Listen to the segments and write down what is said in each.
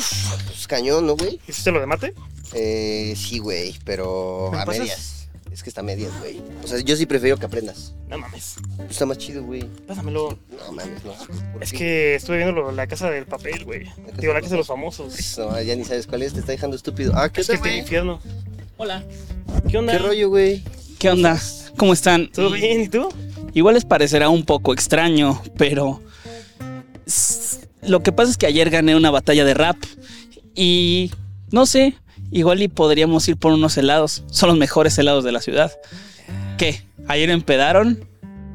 Uf, pues cañón, ¿no, güey? ¿Hiciste lo de mate? Eh, sí, güey, pero ¿Me a pasas? medias. Es que está a medias, güey. O sea, yo sí prefiero que aprendas. No mames. Pues Está más chido, güey. Pásamelo. No mames, no. ¿Por Es qué? que estuve viendo lo- la casa del papel, güey. Digo, la casa de los famosos. No, ya ni sabes cuál es, te está dejando estúpido. Ah, ¿qué Es que güey? infierno. Hola. ¿Qué onda? ¿Qué rollo, güey? ¿Qué onda? ¿Cómo están? ¿Todo bien? ¿Y tú? Igual les parecerá un poco extraño, pero s- lo que pasa es que ayer gané una batalla de rap y no sé, igual y podríamos ir por unos helados. Son los mejores helados de la ciudad. ¿Qué? ¿Ayer empedaron?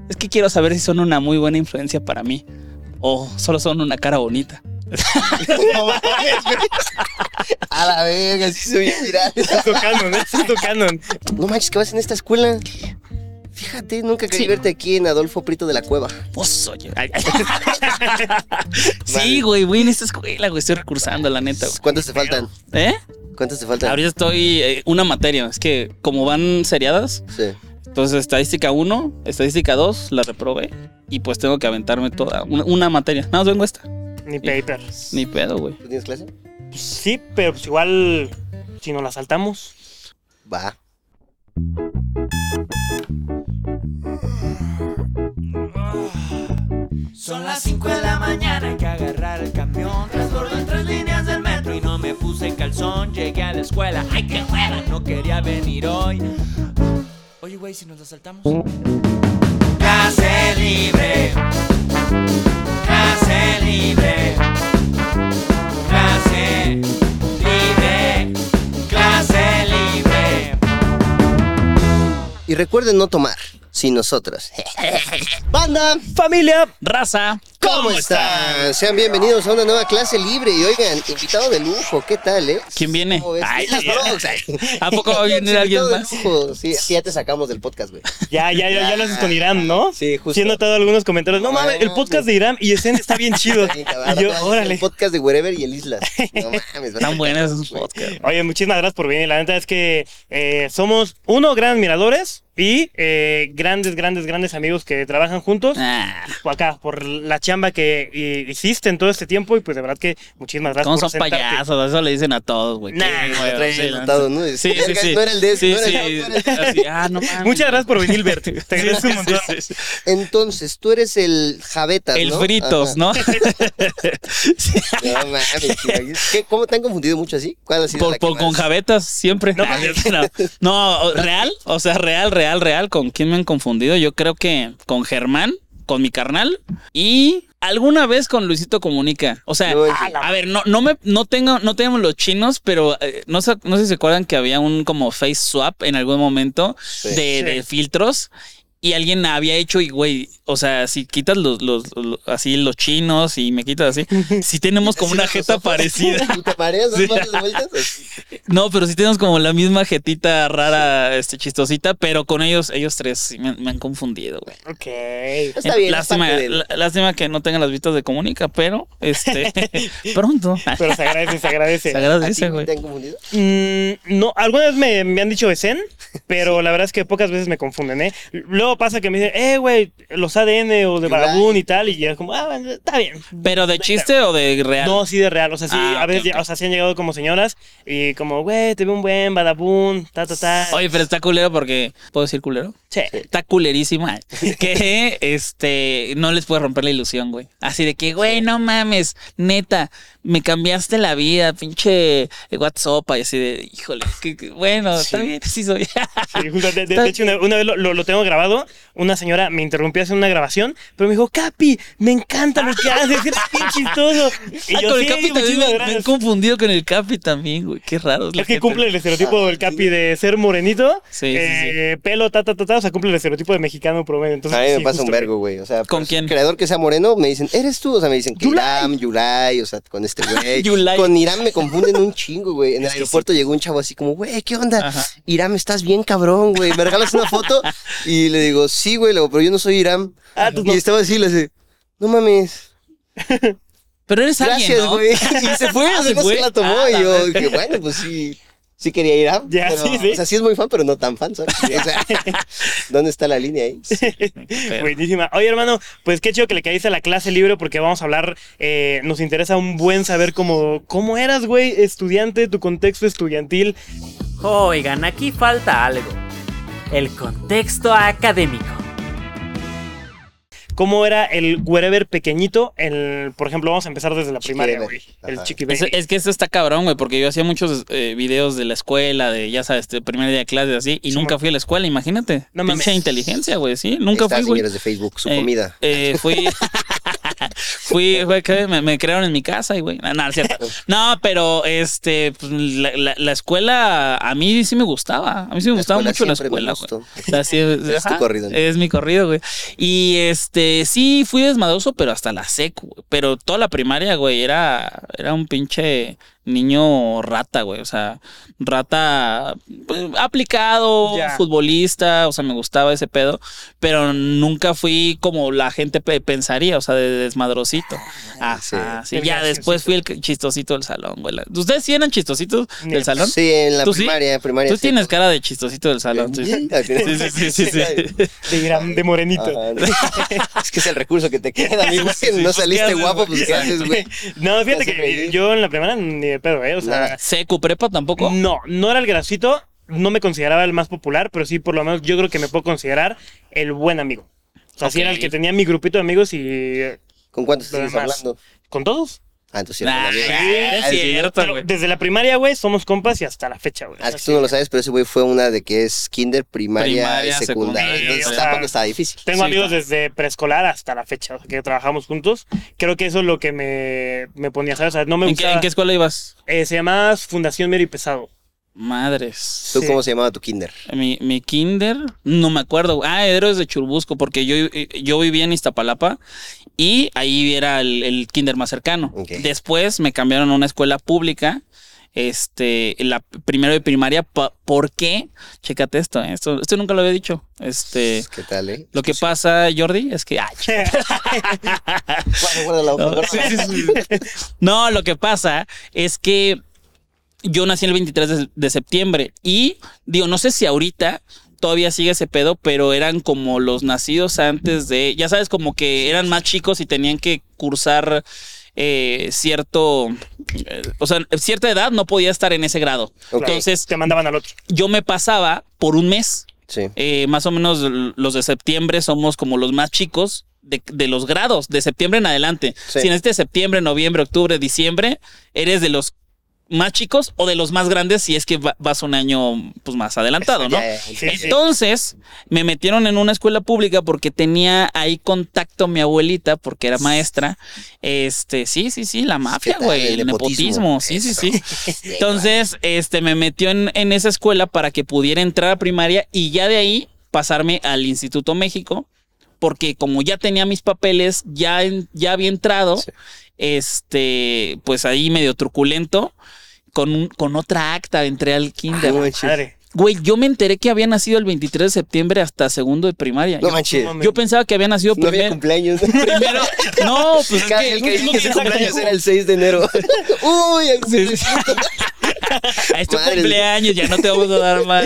Es que quiero saber si son una muy buena influencia para mí o solo son una cara bonita. No. A la verga, sí soy viral. Estás tocando, ¿no? Estás tocando. No manches, ¿qué vas en esta escuela? Fíjate, nunca quería Sí. verte aquí en Adolfo Prito de la Cueva. Pues, oye. Ay, ay. sí, güey, voy en esta escuela, güey. Estoy recursando, la neta, güey. ¿Cuántos te faltan? ¿Eh? ¿Cuántos te faltan? Ahorita estoy eh, una materia. Es que como van seriadas, Sí. entonces estadística 1, estadística 2, la reprobé. Y pues tengo que aventarme toda una, una materia. Nada más vengo esta. Ni papers. Ni pedo, güey. ¿Tú tienes clase? Pues sí, pero pues igual si nos la saltamos. Va. Son las 5 de la mañana, hay que agarrar el camión. Transbordo en tres líneas del metro y no me puse calzón. Llegué a la escuela, ¡ay qué hueva! No quería venir hoy. Oye, güey, si nos la saltamos. Clase libre. Clase libre. Clase libre. Clase libre. Y recuerden no tomar, sin nosotros. Banda, Familia, Raza. ¿cómo están? Sean bienvenidos a una nueva clase libre. Y oigan, invitado de lujo, ¿qué tal, eh? ¿Quién viene? Ay, Las. ¿A poco va a venir alguien más? lujo. Sí, sí, ya te sacamos del podcast, güey. ya, ya, ya, ya lo haces con Irán, ¿no? Sí, justo. Sí, he notado algunos comentarios. No mames, el podcast de Irán y Esen está bien chido. Y yo, el órale. podcast de Wherever y el Islas. No mames, Están buenos esos podcasts. Oye, muchísimas gracias por venir. La neta es que eh, somos, uno, grandes admiradores y eh, grandes, grandes, grandes amigos que trabajan juntos. Ah, Por acá, por la chamba que eh, hiciste en todo este tiempo y pues de verdad que muchísimas gracias ¿Cómo por son sentarte. payasos? Eso le dicen a todos, güey. Nah, sí, ¿no? Sí, sí, Verga, sí. No era el de Sí, no era sí. el- no era el- Así, ah, no mames. Muchas gracias por venir, Bert. Te agradezco un montón. Sí, sí, sí. Entonces, tú eres el Javetas, El ¿no? fritos, Ajá. ¿no? No mames. ¿Qué, ¿Cómo te han confundido mucho así? ¿Cuál ha sido Por, la que por- con más? javetas, siempre. No, No, no, real, o sea, real, real, real. ¿Con quién me han confundido? Yo creo que con Germán, con mi carnal y alguna vez con Luisito Comunica. O sea, a, a ver, no, no me, no tengo, no tenemos los chinos, pero eh, no, sé- no sé si se acuerdan que había un como face swap en algún momento Sí. de, de filtros. Y alguien había hecho, y güey, o sea, si quitas los, los, los- así los chinos y me quitas así, si tenemos como ¿Sí una jeta parecida. No, pero sí tenemos como la misma jetita rara, este, chistosita, pero con ellos, ellos tres sí me, me han confundido, güey. Ok. Está bien, es lástima, lástima que no tengan las vistas de comunica, pero este pronto. Pero se agradece, se agradece. Se ¿A ti agradece, güey. te han confundido? Mm, no, alguna vez me, me han dicho Esen, pero la verdad es que pocas veces me confunden, ¿eh? Luego pasa que me dicen, eh, güey, los ADN o de. Barabún y tal, y ya es como, ah, bueno, está bien. ¿Pero de chiste o de real? No, sí de real, o sea, sí, Ah, a veces, ok, ya- o sea, sí han llegado como señoras y como, güey, te veo un buen Badabun, ta, ta, ta. Oye, pero está culero porque. ¿Puedo decir culero? Sí. Está culerísima. Que este no les puede romper la ilusión, güey. Así de que, güey, no mames, neta, me cambiaste la vida, pinche WhatsApp. Y así de, híjole, que, que- bueno, está bien, sí soy. Sí, de, de- de hecho, una, una vez lo, lo- lo tengo grabado. Una señora me interrumpió haciendo una grabación, pero me dijo, Capi, me encanta lo que haces, eres bien chistoso. Y Ah, yo, con el sí, Capi también me, me han confundido con el Capi también, güey. Qué raro. Es que gente. cumple el estereotipo del Capi de ser morenito, Sí, sí, eh, pelo, ta, ta, ta, ta, o sea, cumple el estereotipo de mexicano promedio. Entonces, A mí me sí, pasa un vergo, güey. O sea, ¿Con pues, quién? creador que sea moreno, me dicen, ¿eres tú? O sea, me dicen que Yulai. O sea, con este güey. Yulai. Con Iram me confunden un chingo, güey. En el aeropuerto llegó un chavo así como, güey, ¿qué onda? Iram, estás bien cabrón, güey. ¿Me regalas una foto? Y le digo, sí, güey, pero yo no soy Iram. Ah, tú no. Y estaba así, le dice, no mames. Pero eres alguien, Gracias, ¿no? güey. Y se fue, Ah, ¿se no fue? se la tomó. Ah, y yo, que bueno, pues sí. Sí quería ir a. Ya, pero, sí, sí. O sea, sí es muy fan, pero no tan fan, ¿sabes? O sea, ¿dónde está la línea ahí? Buenísima. Oye, hermano, pues qué chido que le caíste a la clase libre porque vamos a hablar, eh, nos interesa un buen saber cómo, cómo eras, güey, estudiante, tu contexto estudiantil. Oigan, aquí falta algo. El contexto académico. ¿Cómo era el wherever pequeñito? El, por ejemplo, vamos a empezar desde la primaria, güey. El chiqui Es, es que esto está cabrón, güey, porque yo hacía muchos eh, videos de la escuela, de, ya sabes, de primer día de clases así, y Sí, nunca fui a la escuela, imagínate. No Pinche mames. inteligencia, güey, sí, nunca fui, güey. de Facebook, su Eh, comida. eh, fui. fui, que me, me crearon en mi casa y güey. No, no, es cierto. No, pero este, pues, la, la- la escuela a mí sí me gustaba. A mí sí me La gustaba mucho la escuela, güey. Es tu corrido, ¿no? Es mi corrido, güey. Y este, sí, fui desmadroso, pero hasta la secu, güey. Pero toda la primaria, güey, era, era un pinche niño rata, güey. O sea, rata pues, aplicado, futbolista, o sea, me gustaba ese pedo. Pero nunca fui como la gente pe- pensaría, o sea, de desmadrosito. Ajá, sí. Ya después fui el chistosito del salón, güey. ¿Ustedes sí eran chistositos del salón? Sí, en la ¿Tú sí? primaria, primaria. Tú sí. tienes cara de chistosito del salón. sí. Sí, Sí, sí, sí, sí, sí. De, gran- de morenito. Ajá. es que es el recurso que te queda, amigo. no saliste guapo, pues ¿qué haces, güey? No, fíjate que me- yo en la primera ni de pedo, ¿eh? O sea. ¿Secu prepa tampoco? no, no era el grasito, no me consideraba el más popular, pero sí, por lo menos yo creo que me puedo considerar el buen amigo. O sea, sí era el que tenía mi grupito de amigos y eh, ¿Con cuántos estás hablando? con todos. Ah, entonces sí, Nah, es Ah, sí. cierto, Pero güey. desde la primaria, güey, somos compas y hasta la fecha, güey. Ah, es que tú no lo sabes, pero ese güey fue una de que es kinder, primaria, Primaria, y secundaria. secundaria, Entonces o sea, tampoco estaba difícil. Tengo Sí, amigos está. desde preescolar hasta la fecha, o sea, que trabajamos juntos. Creo que eso es lo que me, me ponía, ¿sabes? O sea, no me ¿En qué, gustaba. en qué escuela ibas? Eh, se llama Fundación Mero y Pesado. Madres. ¿Tú Sí. cómo se llamaba tu kinder? Mi, mi kinder, no me acuerdo. Ah, Héroes de Churbusco, porque yo, yo vivía en Iztapalapa y ahí era el, el kinder más cercano. Después me cambiaron a una escuela pública. Este, la primero de primaria, ¿por qué? Chécate esto, eh, esto, esto nunca lo había dicho. Este, ¿Qué tal, eh? lo que pasa, Jordi, es que, ay, sí, sí. No, lo que pasa es que yo nací el 23 de, de septiembre y digo, no sé si ahorita todavía sigue ese pedo, pero eran como los nacidos antes de, ya sabes, como que eran más chicos y tenían que cursar eh, cierto, eh, o sea, cierta edad no podía estar en ese grado. Entonces Te mandaban al otro. yo me pasaba por un mes Sí. eh, más o menos los de septiembre somos como los más chicos de, de los grados, de septiembre en adelante. Sí. Si en este septiembre, noviembre, octubre, diciembre, eres de los más chicos o de los más grandes si es que va- vas un año pues más adelantado, ¿no? Sí, sí. Entonces, me metieron en una escuela pública porque tenía ahí contacto mi abuelita, porque era maestra. Este, sí, sí, sí, la mafia, güey, El el nepotismo. nepotismo. Sí, sí, sí. Entonces, este, me metió en, en esa escuela para que pudiera entrar a primaria y ya de ahí pasarme al Instituto México, porque como ya tenía mis papeles, ya, en- ya había entrado, Sí. Este, pues ahí medio truculento. Con, un- con otra acta entré al kinder. No. Madre. Güey, yo me enteré que había nacido el 23 de septiembre hasta segundo de primaria. No Yo- manches. yo pensaba que había nacido No había primer- cumpleaños. primero. No, pues es que, el que no que su tienes cumpleaños era el 6 de enero. Uy, el. A este cumpleaños, ya no te vamos a dar más.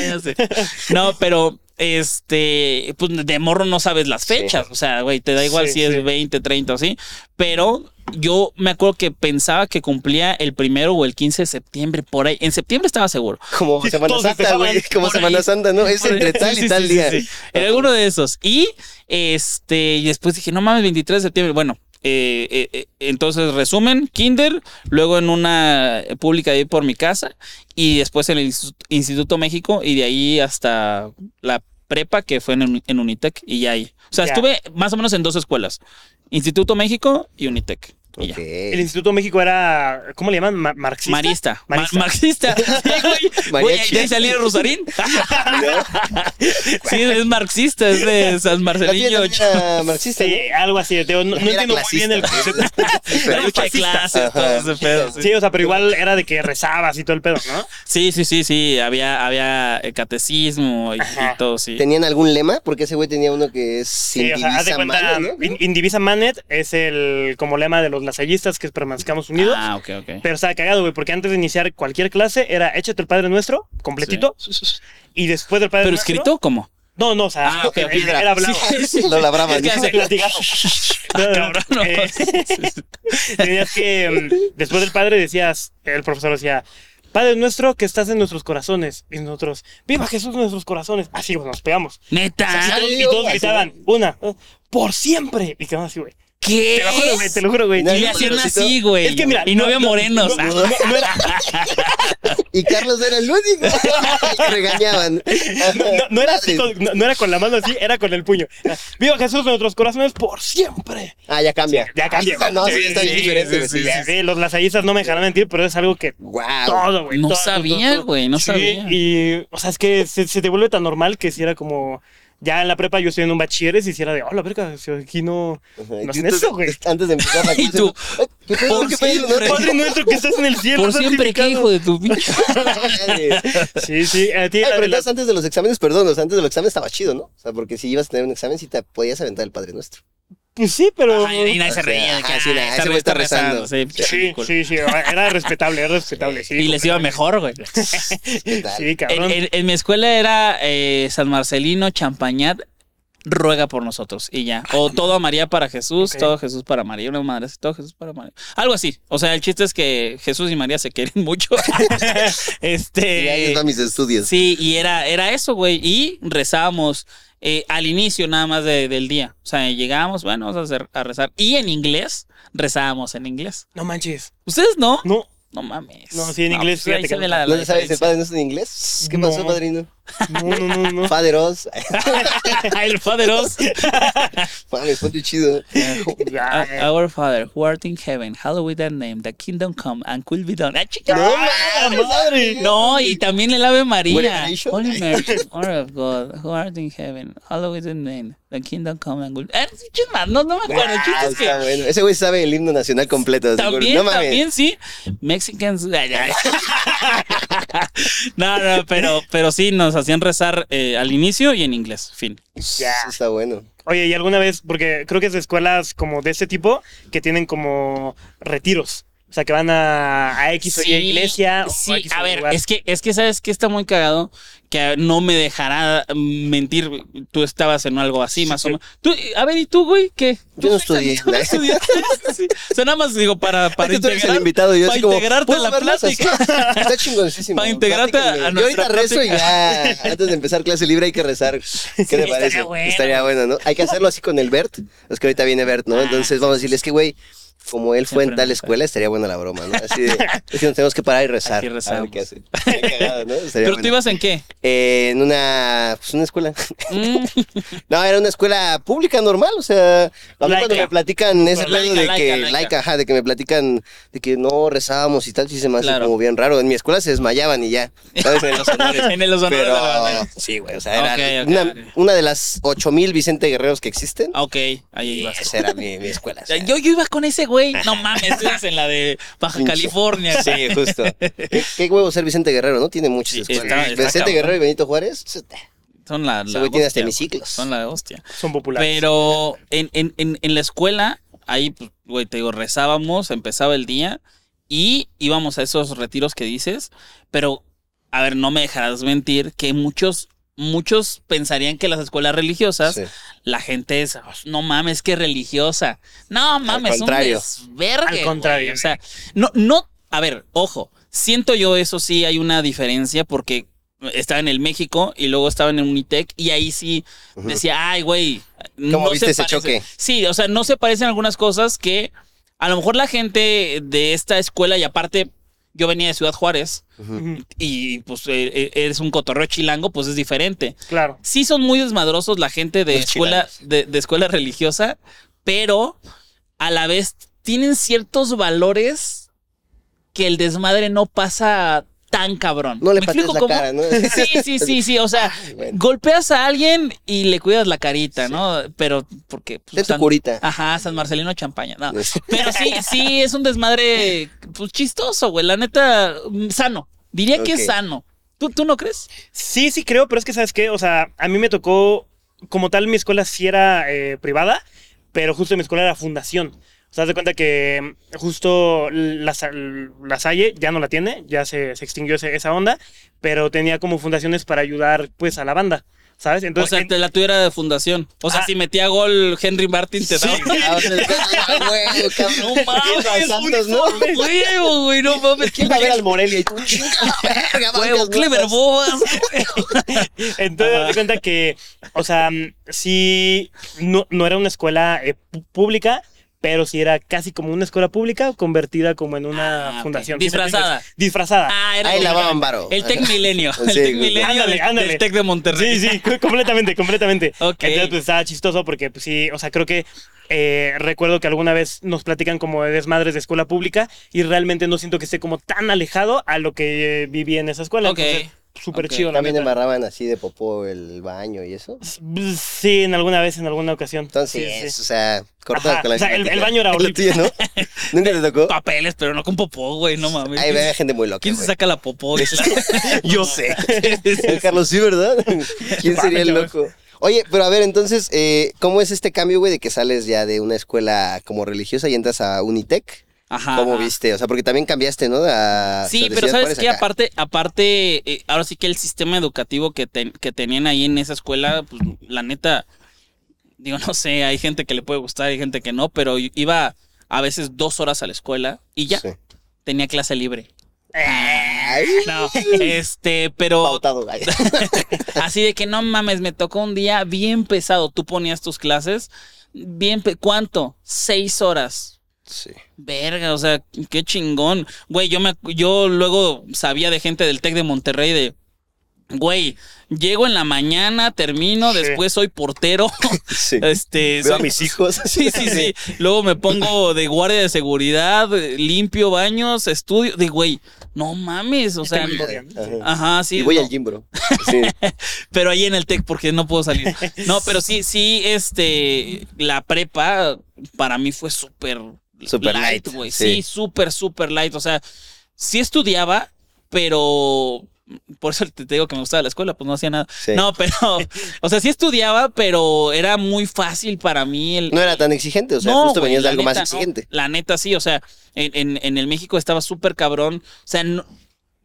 No, pero este, pues de morro no sabes las fechas. O sea, güey, te da igual Sí, si es sí. 20, 30 o así. Pero yo me acuerdo que pensaba que cumplía el primero o el 15 de septiembre, por ahí. En septiembre estaba seguro. Como Semana Santa, güey. Como Semana. Santa, ¿no? Es entre tal y tal sí, sí, día. sí. Era alguno de esos. Y este, y después dije, no mames, 23 de septiembre. Bueno, eh, eh, eh, entonces resumen, Kinder, luego en una pública ahí por mi casa y después en el Institu- Instituto México y de ahí hasta la prepa que fue en, en Unitec y ya ahí. O sea, estuve más o menos en dos escuelas, Instituto México y Unitec. Y ya. Ok. El Instituto México era, ¿cómo le llaman? Ma- ¿Marxista? Marista. Ma- Marista. marxista. Sí, güey. Güey, Mariachi. ¿ya salí de Rosarín? sí, es marxista, es de San también era marxista, Sí, algo así. digo, no, no Era entiendo muy bien el clasista. concepto. Era mucha clase, todo ese pedo. Sí. Sí, o sea, pero igual era de que rezabas y todo el pedo, ¿no? sí, sí, sí, sí. Había, había eh, catecismo y, y todo, sí. ¿Tenían algún lema? Porque ese güey tenía uno que es Sí, o sea, haz de cuenta, mano, ¿no? In- Indivisa Manet es el como lema de los lasallistas que permanezcamos unidos. Ah, ok, ok. Pero estaba cagado, güey, porque antes de iniciar cualquier clase era échate el Padre Nuestro, completito, y después del Padre ¿Pero Nuestro... escrito cómo? No, no, o sea, Ah, ok, era, piedra. era hablado. Lo labraban. Es que hace- Latigazo. No, eh, tenías que, mm, después del Padre decías, el profesor decía, Padre Nuestro que estás en nuestros corazones. Y nosotros, viva Jesús en nuestros corazones. Así, güey, nos pegamos. Neta. Así todos- y todos gritaban, una, por siempre. Y quedamos así, güey. ¿Qué? Te lo juro, güey, te lo juro, güey. No, Y le no, hacían así, güey. Es que mira, y no, había morenos. no, era, Y Carlos era el único que regañaban. no, era así con, no, era con la mano así, era con el puño. Viva Jesús en nuestros corazones por siempre. Ah, ya cambia. Ya cambia. güey. No, sí, está bien diferente, sí, sí, sí, los lasallistas no me dejarán mentir, pero es algo que Wow. todo, güey. No todo, sabía, güey, no sabía. Y, o sea, es que se, se te vuelve tan normal que si era como. Ya en la prepa yo estoy en un bachilleres y si era de, oh, la verga, si aquí no. No hacen eso, güey. Antes de empezar la Y tú, "Ay, ¿Qué pedo? por ¿Qué pedo? siempre. ¿No? Padre nuestro que estás en el cielo. Por siempre, ¿qué hijo de tu pinche? Madre. Sí, sí. A ti, Ay, la pero la- antes de los exámenes, perdón, o sea, antes de los exámenes estaba chido, ¿no? O sea, porque si ibas a tener un examen, sí te podías aventar el Padre Nuestro. Pues sí, pero. Ay, y nadie se reía. de que, ah, sí, ay, nah, está ese güey está rezando, rezando. sí, Sí, sí, sí. Era respetable, era respetable. Sí, Y les iba mejor, güey. Sí, cabrón. en- en mi escuela era eh, San Marcelino, Champañat, ruega por nosotros y ya. O todo a María para Jesús, todo Jesús para María, una madre así, todo Jesús para María. Algo así. O sea, el chiste es que Jesús y María se quieren mucho. Y ahí este. están mis estudios. Sí, y era, era eso, güey. Y rezábamos eh, al inicio nada más de- del día. O sea, llegábamos, bueno, vamos a, hacer, a rezar. Y en inglés, rezábamos en inglés. No manches. ¿Ustedes no? No. No mames. No, sí, en inglés, pues ahí fíjate se que no. la- ¿No la le sabes el. Padre Nuestro en inglés? ¿Qué No. pasó, padrino? No, no, no, no. Faderos. el Faderos. Ponte chido. Our Father, who art in heaven, hallowed be thy name, the kingdom come and will be done. ¡Ah, chica! No, ¡Ah, mames. madre! No, y también el Ave María. Holy Mary, Mother of God, who art in heaven, hallowed be thy name, the kingdom come and will. Eh, no, no me acuerdo. Ah, que bueno. Ese güey sabe el himno nacional completo. también, no mames. también sí. Mexicans. no, no, pero, pero sí nos hacían rezar eh, al inicio y en inglés. Fin. Ya. Está bueno. Oye, ¿y alguna vez? Porque creo que es de escuelas como de este tipo que tienen como retiros. O sea, que van a, a X o Y iglesia. o Sí, X o a ver, lugar. es que, es que sabes que está muy cagado que no me dejará mentir. Tú estabas en algo así, más sí. o menos. Tú, a ver, ¿y tú, güey? ¿Qué? Yo no estudié. ¿Tú no estudiaste? Sí. O sea, nada más digo para, para Es que tú eres el integrar- invitado. Yo para así como, integrarte a ¿puedo la plática. Está chingoncísimo. Para integrarte a- a Platíquenme. Yo ahorita nuestra rezo y ya. Antes de empezar clase libre hay que rezar. ¿Qué te parece? estaría bueno. Estaría bueno, ¿no? Hay que hacerlo así con el Bert. Es que ahorita viene Bert, ¿no? Ah. Entonces vamos a decirle, es que, güey, como él fue en tal escuela, estaría buena la broma, ¿no? Así de, es que nos tenemos que parar y rezar. Aquí A ver rezamos. qué hace. Cagado, ¿no? ¿Pero tú ibas en qué? Eh, en una, pues una escuela. Mm, No, era una escuela pública normal, o sea, a mí cuando me platican ese Laica, pedo de laica, que, laica. laica, ajá, de que me platican de que no rezábamos y tal, sí se me hace Claro. como bien raro. En mi escuela se desmayaban y ya, ¿sabes? En los honores. En los honores Pero, sí, güey, o sea, era una, de las 8000 Vicente Guerreros que existen. ok, ahí ibas. esa era mi, mi escuela. o sea. Yo, yo iba con ese güey. No mames, tú en la de Baja Pinche. California. Sí, justo. ¿Qué, qué huevo ser Vicente Guerrero, ¿no? Tiene muchas Sí, escuelas. está- está Vicente cabrón. Guerrero y Benito Juárez. Son la, la güey tiene hasta hostia, hemiciclos. Son la hostia. Son populares. Pero en, en, en, en la escuela, ahí, pues, güey, te digo, rezábamos, empezaba el día y íbamos a esos retiros que dices. Pero, a ver, no me dejarás mentir que muchos, muchos pensarían que las escuelas religiosas, Sí. la gente es, no mames, que religiosa. No mames, contrario. un desvergue, Al contrario. güey. O sea, no, no, a ver, ojo, siento yo eso sí hay una diferencia porque estaba en el México y luego estaba en el Unitec y ahí sí decía, ay, güey. ¿Cómo viste se ese parece". choque? Sí, o sea, no se parecen algunas cosas que a lo mejor la gente de esta escuela y aparte yo venía de Ciudad Juárez y pues eh, eh, eres un cotorreo chilango, pues es diferente. Claro. Sí son muy desmadrosos la gente de Los escuela, de, de escuela religiosa, pero a la vez tienen ciertos valores que el desmadre no pasa tan cabrón. No le ¿Me patees explico la cómo? cara, ¿no? Sí, sí, sí, sí. O sea, Ay, bueno. golpeas a alguien y le cuidas la carita, ¿no? Pero porque. pues, tu San- curita. Ajá, San Marcelino Champaña. No. Pero sí, sí, es un desmadre pues chistoso, güey. La neta, mm, sano. Diría que es sano. ¿Tú, ¿Tú no crees? Sí, sí creo, pero es que, ¿sabes qué? O sea, a mí me tocó, como tal, mi escuela sí era eh, privada, pero justo mi escuela era fundación. O sea, haz de cuenta que mm, justo la, la Salle ya no la tiene, ya se, se extinguió ese- esa onda, pero tenía como fundaciones para ayudar pues a la banda, ¿sabes? O Entonces, sea, en- te la tuviera de fundación. O sea, Ah. si metía gol Henry Martin, te daba. O sea, ah. No mames, huevo, güey, no mames. ¿Quién va a ver al Morelia? Huevo, Clever. Boas. entonces haz de cuenta que, o sea, mm, sí, no, no era una escuela eh, pública, pero sí era casi como una escuela pública convertida como en una Ah, fundación. ¿sí me Disfrazada. Disfrazada. Ah, era Ahí el- lavaban varo. El Tec Milenio. El Sí, Tec. Milenio Ándale, del- ándale. del Tec de Monterrey. Sí, sí, co- completamente, completamente. Ok. Entonces, pues estaba chistoso porque, pues sí, o sea, creo que eh, recuerdo que alguna vez nos platican como de desmadres de escuela pública y realmente no siento que esté como tan alejado a lo que eh, viví en esa escuela. Ok. Entonces, súper chido, la También neta. embarraban así de popó el baño y eso. Sí, en alguna vez, en alguna ocasión. Entonces, Sí, sí. o sea, cortadas Ajá, con la o sea, el- baño era horrible. tuyo, ¿no? ¿Nunca te tocó? Papeles, pero no con popó, güey, no mames. Ahí ¿Quién, ve gente muy loca. quién se saca la popó? Yo sé. El Carlos sí, ¿verdad? ¿Quién sería el loco? Oye, pero a ver, entonces, eh, ¿cómo es este cambio, güey, de que sales ya de una escuela como religiosa y entras a Unitec? Ajá. ¿Cómo viste? O sea, porque también cambiaste, ¿no? A, Sí, pero sabes "Juárez que acá". aparte, aparte, eh, ahora sí que el sistema educativo que, que tenían ahí en esa escuela, pues la neta, digo, no sé, hay gente que le puede gustar, hay gente que no, pero iba a veces dos horas a la escuela y ya Sí. tenía clase libre. No, este, pero pautado, así de que no mames, me tocó un día bien pesado. Tú ponías tus clases, bien, ¿cuánto? Seis horas. Sí. Verga, o sea, qué chingón. Güey, yo me yo luego sabía de gente del Tec de Monterrey de güey, llego en la mañana, termino, Sí. después soy portero. Sí. Este, Veo a mis hijos. Sí, sí, sí. Luego me pongo de guardia de seguridad, eh, limpio baños, estudio. De güey, no mames, o sea, Historia. Ajá. ajá, sí. y voy no. al gym, bro. Sí. Pero ahí en el TEC porque no puedo salir. No, pero sí, sí, este, la prepa para mí fue súper Súper light, güey. sí. Sí, súper, súper light. O sea, sí estudiaba, pero por eso te digo que me gustaba la escuela, pues no hacía nada. Sí. No, pero, o sea, sí estudiaba, pero era muy fácil para mí el... No era tan exigente, o sea, No, justo venías de algo más no. exigente. La neta sí, o sea, en, en- en el México estaba súper cabrón. O sea, no-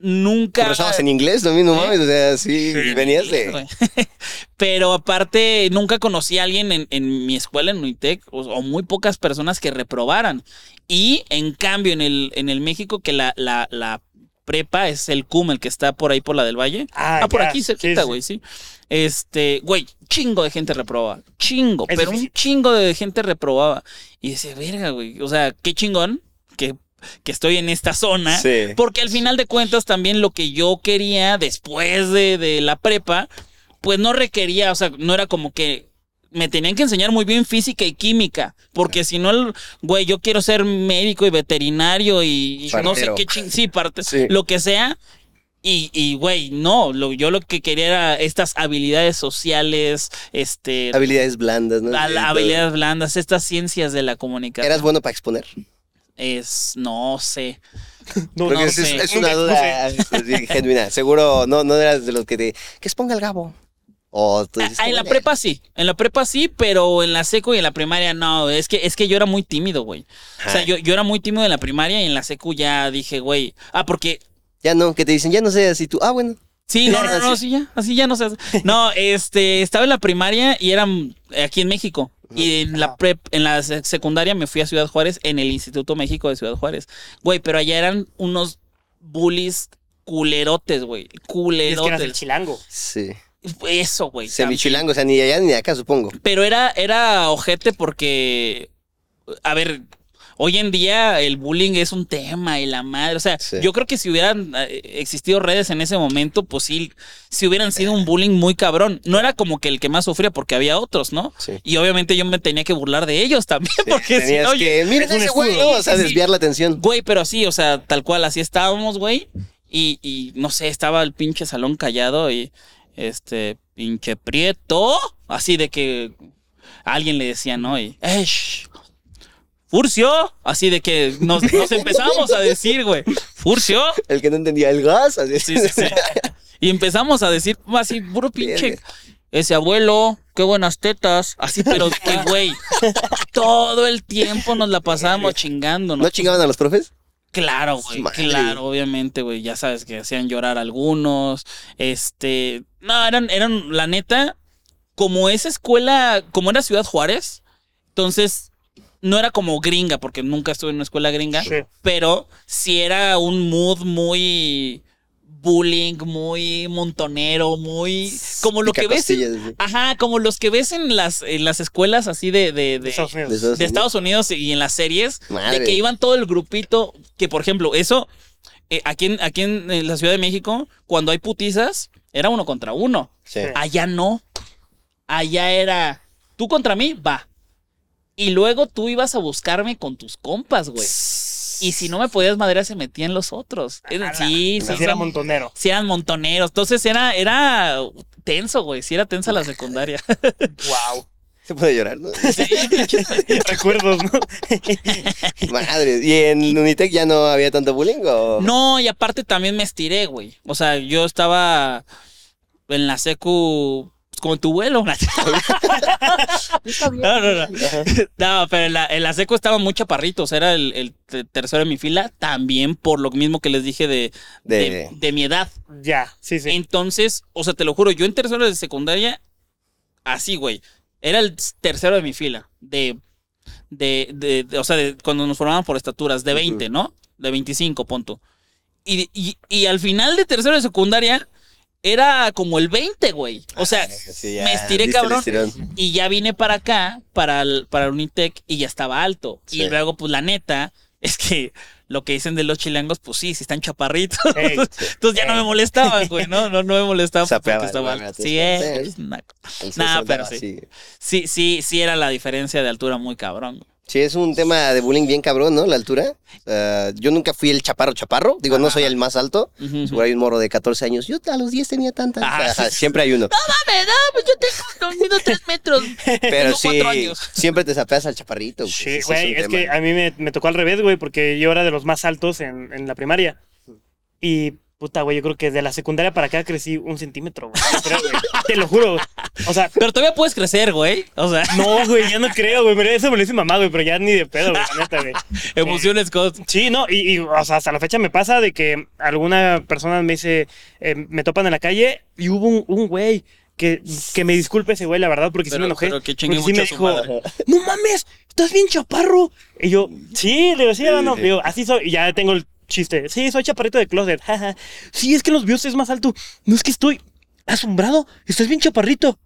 nunca... Conversabas en inglés también, no ¿Eh? mames, o sea, sí, Sí. venías de... Pero aparte, nunca conocí a alguien en, en mi escuela, en Unitec, o, o muy pocas personas que reprobaran. Y en cambio, en el, en el México, que la, la, la prepa es el CUM, el que está por ahí por la del Valle. Ah, Ah, por ya. aquí cerquita, sí. güey, sí. Este, güey, chingo de gente reprobaba. Chingo, Es pero un chingo de gente reprobaba. Y decía, verga, güey. O sea, qué chingón que, que estoy en esta zona. Sí. Porque al final de cuentas también lo que yo quería después de, de la prepa, pues no requería, o sea, no era como que me tenían que enseñar muy bien física y química, porque si no, güey, yo quiero ser médico y veterinario y, y no sé qué ching, sí, parte, Sí. lo que sea. Y, y, güey, no, lo, yo lo que quería era estas habilidades sociales, este, Habilidades blandas, ¿no? la- habilidades blandas, estas ciencias de la comunicación. ¿Eras bueno para exponer? Es, no sé. No, no es, sé. es una duda así, genuina. Seguro no, no eras de los que te... Que exponga el gabo. O tú dices, Ah, en la "Bueno, prepa sí, en la prepa sí, pero en la seco y en la primaria no. Es que, es que yo era muy tímido, güey. O sea, yo, yo era muy tímido en la primaria y en la secu ya dije, güey. Ah, porque. Ya no, que te dicen, ya no sé, así tú... Ah, bueno. Sí, no, no, no, Así. sí, ya, así ya no sé. No, este, estaba en la primaria y era mm, aquí en México. Y en la prep, en la se- secundaria me fui a Ciudad Juárez, en el Instituto México de Ciudad Juárez. Güey, pero allá eran unos bullies culerotes, güey. Y es que eras el Culerotes. chilango. Sí. Eso, güey. Semichilango, o sea, ni allá ni de acá, supongo. Pero era, era ojete porque, a ver, hoy en día el bullying es un tema y la madre, o sea, Sí. yo creo que si hubieran eh, existido redes en ese momento, pues sí, si hubieran sido un bullying muy cabrón. No era como que el que más sufría porque había otros, ¿no? Sí. Y obviamente yo me tenía que burlar de ellos también, porque si no, que... Mira es un ese güey. ¿no? O sea, desviar la atención. Güey, pero sí, o sea, tal cual, así estábamos, güey. Y, y no sé, estaba el pinche salón callado y este, pinche prieto. Así de que alguien le decía, ¿no? Y, ¡eh! Furcio. Así de que nos, nos empezamos a decir, güey. Furcio. El que no entendía el gas, así. Sí, sí, sí. Y empezamos a decir, así, puro pinche. Verga. Ese abuelo, qué buenas tetas. Así, pero que, güey, todo el tiempo nos la pasábamos chingando. ¿No chingaban a los profes? Claro, güey, Madre. claro, obviamente, güey. Ya sabes que hacían llorar algunos. Este. No, eran, eran, la neta, como esa escuela, como era Ciudad Juárez, entonces no era como gringa, porque nunca estuve en una escuela gringa, Sí. pero sí era un mood muy bullying, muy montonero, muy. Como lo que ves. en-. Ajá, como los que ves en las, en las escuelas así de, de, De de- Estados Unidos. De Estados de Unidos. Estados Unidos y en las series, Madre. de que iban todo el grupito, que por ejemplo, eso, eh, aquí, en, aquí en, en la Ciudad de México, cuando hay putizas, era uno contra uno. Sí. Allá no. Allá era tú contra mí, va. Y luego tú ibas a buscarme con tus compas, güey. Y si no me podías madrear, se metían los otros. Era- sí, sí, Sí, sí, era eran, montonero. sí eran montoneros. Entonces era, era tenso, güey. Sí era tensa la secundaria. Wow. Se puede llorar, ¿no? Recuerdos, ¿no? Madre. ¿Y en Unitec ya no había tanto bullying o...? No, y aparte también me estiré, güey. O sea, yo estaba en la secu como tu vuelo. no, no, no. No, pero en la, en la secu estaba muy chaparritos. Era el, el te- tercero de mi fila. También por lo mismo que les dije de, de, De- de mi edad. Ya, sí, sí. Entonces, o sea, te lo juro, yo en tercero de secundaria, así, güey. Era el tercero de mi fila. De. De, de, de- o sea, de, cuando nos formaban por estaturas, de 20, ¿no? De 25, punto. Y, y, y al final de tercero de secundaria, era como el 20, güey. O sea, Sí, ya, me estiré, cabrón. y ya vine para acá, para el, para el Unitec, y ya estaba alto. Sí. Y luego, pues la neta, es que lo que dicen de los chilangos, pues sí, sí están chaparritos. Entonces ya no me molestaban, güey, ¿no? No, no me molestaban porque Sapeaban, estaba alto. Sí, Nah, César pero sí. sí, sí, sí era la diferencia de altura muy cabrón. güey. Sí, es un tema de bullying bien cabrón, ¿no? La altura. Sea, yo nunca fui el chaparro chaparro. Digo, no soy el más alto. Ujú, ujú. Seguro hay un morro de 14 años. Yo a los 10 tenía tanta. Ah, sí. Siempre hay uno. Mames, no, pues yo tengo mido tres metros. Pero tengo sí, años. siempre te sapeas al chaparrito. pues, Sí, güey, es, que a mí me, me tocó al revés, güey, porque yo era de los más altos en, en la primaria. Y, puta, güey, yo creo que de la secundaria para acá crecí un centímetro, güey. Yo creo, güey. Te lo juro, güey. O sea, Pero todavía puedes crecer, güey. O sea, no, güey, ya no creo, güey. pero Eso me lo dice mamá, güey, pero ya ni de pedo, güey, la neta, güey. emociones cosas. Sí, no, y, y, o sea, hasta la fecha me pasa de que alguna persona me dice, eh, me topan en la calle y hubo un, un güey que, que me disculpe ese güey, la verdad, porque sí Pero- me enojé. pero que chingue porque sí me dijo, madre. no mames, estás bien chaparro. Y yo, sí, le digo, sí, no, sí. digo, así soy, y ya tengo el chiste. Sí, soy chaparrito de closet, jaja. Sí, es que los videos es más alto. No es que estoy asombrado, estás bien chaparrito.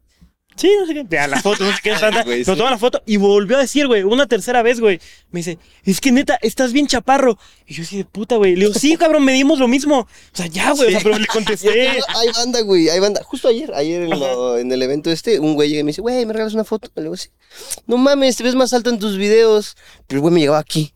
Sí, no sé qué. Ya, la foto, no sé qué tanta. Nos sí. toma la foto y volvió a decir, güey, una tercera vez, güey. Me dice, es que neta, estás bien chaparro. Y yo así de puta, güey. Le digo, sí, cabrón, medimos lo mismo. O sea, ya, güey. O sea, pero le contesté. Hay banda, güey, hay banda. Justo ayer, ayer en, lo- en el evento este, un güey llega y me dice, güey, ¿me regalas una foto? Y le digo, sí. No mames, te ves más alto en tus videos. Pero el güey me llegaba aquí.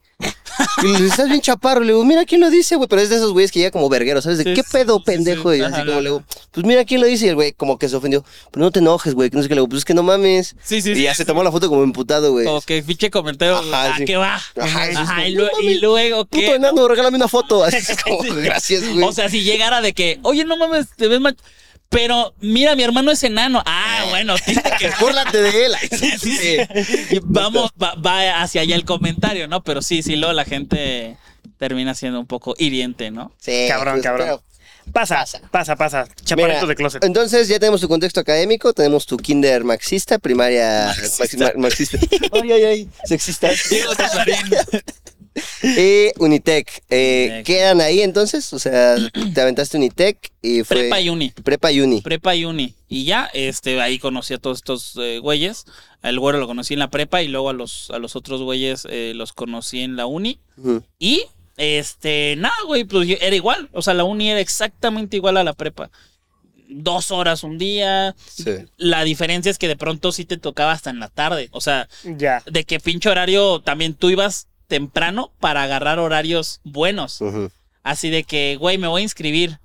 Y le digo, estás bien chaparro. Le digo, mira quién lo dice, güey. Pero es de esos güeyes que llega como verguero, ¿sabes? De Sí, qué sí, pedo, sí, pendejo. sí. Y así Ajá, como le digo, pues mira quién lo dice. Y el güey como que se ofendió. Pero no te enojes, güey. Que no sé qué le digo, pues es que no mames. Sí, sí, Y sí. ya se tomó la foto como emputado, güey. Que fiche comentario. Ajá, ¿A sí. qué va? Ajá, Ajá, y, no luego Puto qué. enano, regálame una foto. Así es como, gracias, güey. O sea, si llegara de que, oye, no mames, te ves más. Pero mira, mi hermano es enano. Ah, bueno, tiene que. Búrlate de él. Sí, sí. Y Vamos, va, va hacia allá el comentario, ¿no? Pero sí, sí, luego la gente termina siendo un poco hiriente, ¿no? Sí, Cabrón, pues, cabrón. pero- Pasa, pasa, pasa. Chaparrito Mira, de closet. Entonces ya tenemos tu contexto académico, tenemos tu kinder marxista, primaria Marxista. maxi- mar- marxista. ay, ay, ay, sexista. Diego Cesarín. Y Unitec. Eh, Unitec. ¿Quedan ahí entonces? O sea, te aventaste Unitec y fue... Prepa y uni. Prepa y Uni. Prepa y uni. Y ya, este, ahí conocí a todos estos eh, güeyes. Al güero lo conocí en la prepa y luego a los, a los otros güeyes eh, los conocí en la uni. Y, este, nada, güey, pues yo- era igual. O sea, la uni era exactamente igual a la prepa. Dos horas un día. Sí. La diferencia es que de pronto sí te tocaba hasta en la tarde. O sea, Ya. de que pinche horario también tú ibas temprano para agarrar horarios buenos. Así de que, güey, me voy a inscribir.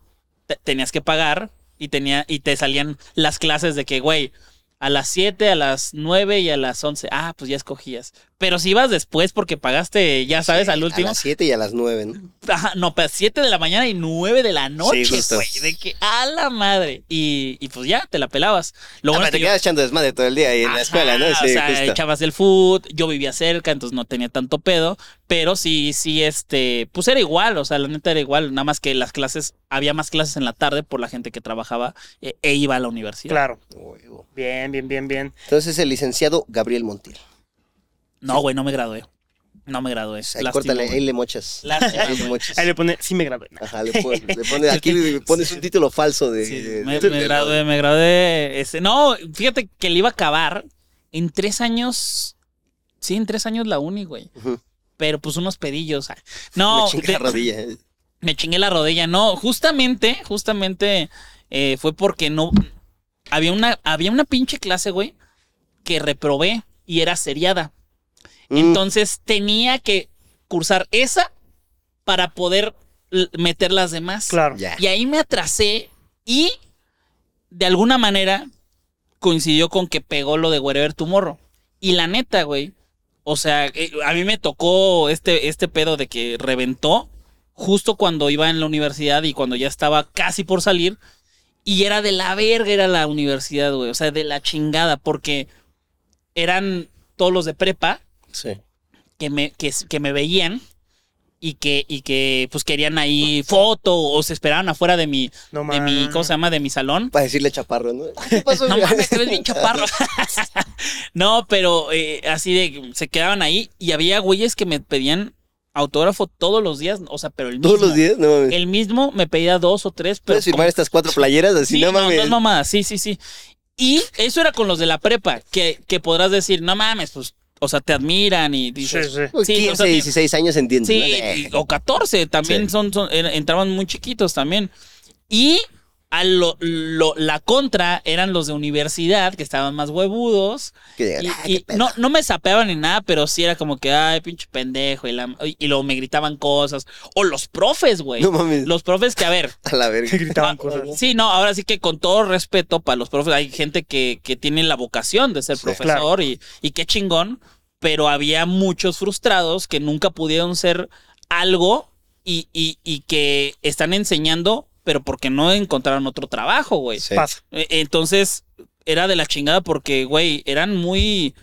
Te- tenías que pagar y, tenía, y te salían las clases de que, güey, a las 7, a las 9 y a las 11. Ah, pues ya escogías. Pero si ibas después porque pagaste, ya sabes, al A último. las 7 y a las 9, ¿no? Ajá, no, pero 7 de la mañana y 9 de la noche, Sí, justo. güey. De que a la madre. Y, y pues ya, te la pelabas. Lo Ah, bueno pero es te que yo- quedas echando desmadre todo el día ahí en la escuela, ¿no? o sea, justo. echabas el food, yo vivía cerca, entonces no tenía tanto pedo, pero sí, sí, este, pues era igual, o sea, la neta era igual, nada más que las clases, había más clases en la tarde por la gente que trabajaba eh, e iba a la universidad. Claro. Bien, bien, bien, bien. Entonces el licenciado Gabriel Montiel. No, güey, no me gradué. No me gradué. Ahí Lástima, córtale, güey. ahí le mochas. Lástima, Ahí le mochas. Ahí le pone, sí me gradué. Ajá, le pone, le pone- aquí le pones un título falso de... Sí, de- me, de- me de- gradué, me gradué. este, no, fíjate que le iba a acabar en tres años. Sí, en tres años la uni, güey. Pero pues unos pedillos. ay. No, Me chinga de- la rodilla. eh. me chingué la rodilla. No, justamente, justamente eh, fue porque no. Había una, había una pinche clase, güey, que reprobé y era seriada. Mm, Entonces tenía que cursar esa para poder meter las demás. Claro. Y ahí me atrasé y de alguna manera coincidió con que pegó lo de Wherever Tomorrow. Y la neta, güey, o sea, eh, a mí me tocó este, este pedo de que reventó justo cuando iba en la universidad y cuando ya estaba casi por salir. Y era de la verga, era la universidad, güey. O sea, de la chingada, porque eran todos los de prepa Sí. que me, que, que me veían y que, y que pues querían ahí foto o se esperaban afuera de mi, No de mi. ¿cómo se llama? De mi salón. Para decirle chaparro, ¿no? ¿Qué pasó? No mames, te ves bien chaparro. no, pero eh, así de se quedaban ahí y había güeyes que me pedían autógrafo todos los días, o sea, pero el mismo. ¿Todos los días? No mames. El mismo me pedía dos o tres, pero ¿Puedes firmar estas cuatro playeras? Así, Sí, no no, no mames. es mamada, sí, sí, sí. Y eso era con los de la prepa, que, que podrás decir, no mames, pues, o sea, te admiran y Sí, dices, sí. Pues Sí, 15, o sea, 16 años entiendo. Sí, y- o 14 también Sí. son, son- entraban muy chiquitos también. Y a lo, lo- la contra eran los de universidad, que estaban más huevudos. que Y, "Ah, y qué pedo". no, no me sapeaban ni nada, pero sí era como que, ay, pinche pendejo. Y, la- y luego me gritaban cosas. O los profes, güey. No mames. Los profes que, a ver, A la verga. Que gritaban Ah, cosas. Sí, no, ahora sí que con todo respeto para los profes, hay gente que, que tiene la vocación de ser Sí. profesor y, y qué chingón, pero había muchos frustrados que nunca pudieron ser algo y, y- y que están enseñando, pero porque no encontraron otro trabajo, güey. Sí. Pasa. Eh, Entonces, era de la chingada porque, güey, eran muy...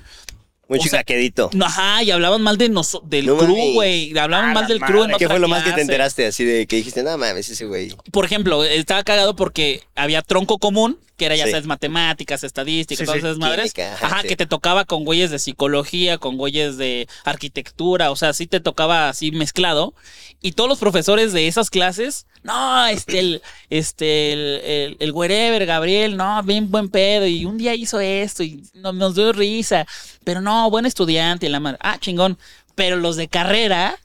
Sea, chicaquedito. no, ajá, y hablaban mal de noso- del No crew, mames. güey. Hablaban mal del crew en. ¿Qué otra fue lo más que te clase. enteraste así de que dijiste, no mames, ese güey? por ejemplo, estaba cagado porque había tronco común, que era ya Sí. sabes, matemáticas, estadísticas, Sí, todas sí. esas madres. Química, ajá, Ajá, sí. que te tocaba con güeyes de psicología, con güeyes de arquitectura, o sea, sí te tocaba así mezclado. Y todos los profesores de esas clases, no, este, el, este, el, el, el wherever, Gabriel, no, bien buen pedo, y un día hizo esto, y no- nos dio risa, pero no, buen estudiante, y la madre, ah, chingón. Pero los de carrera,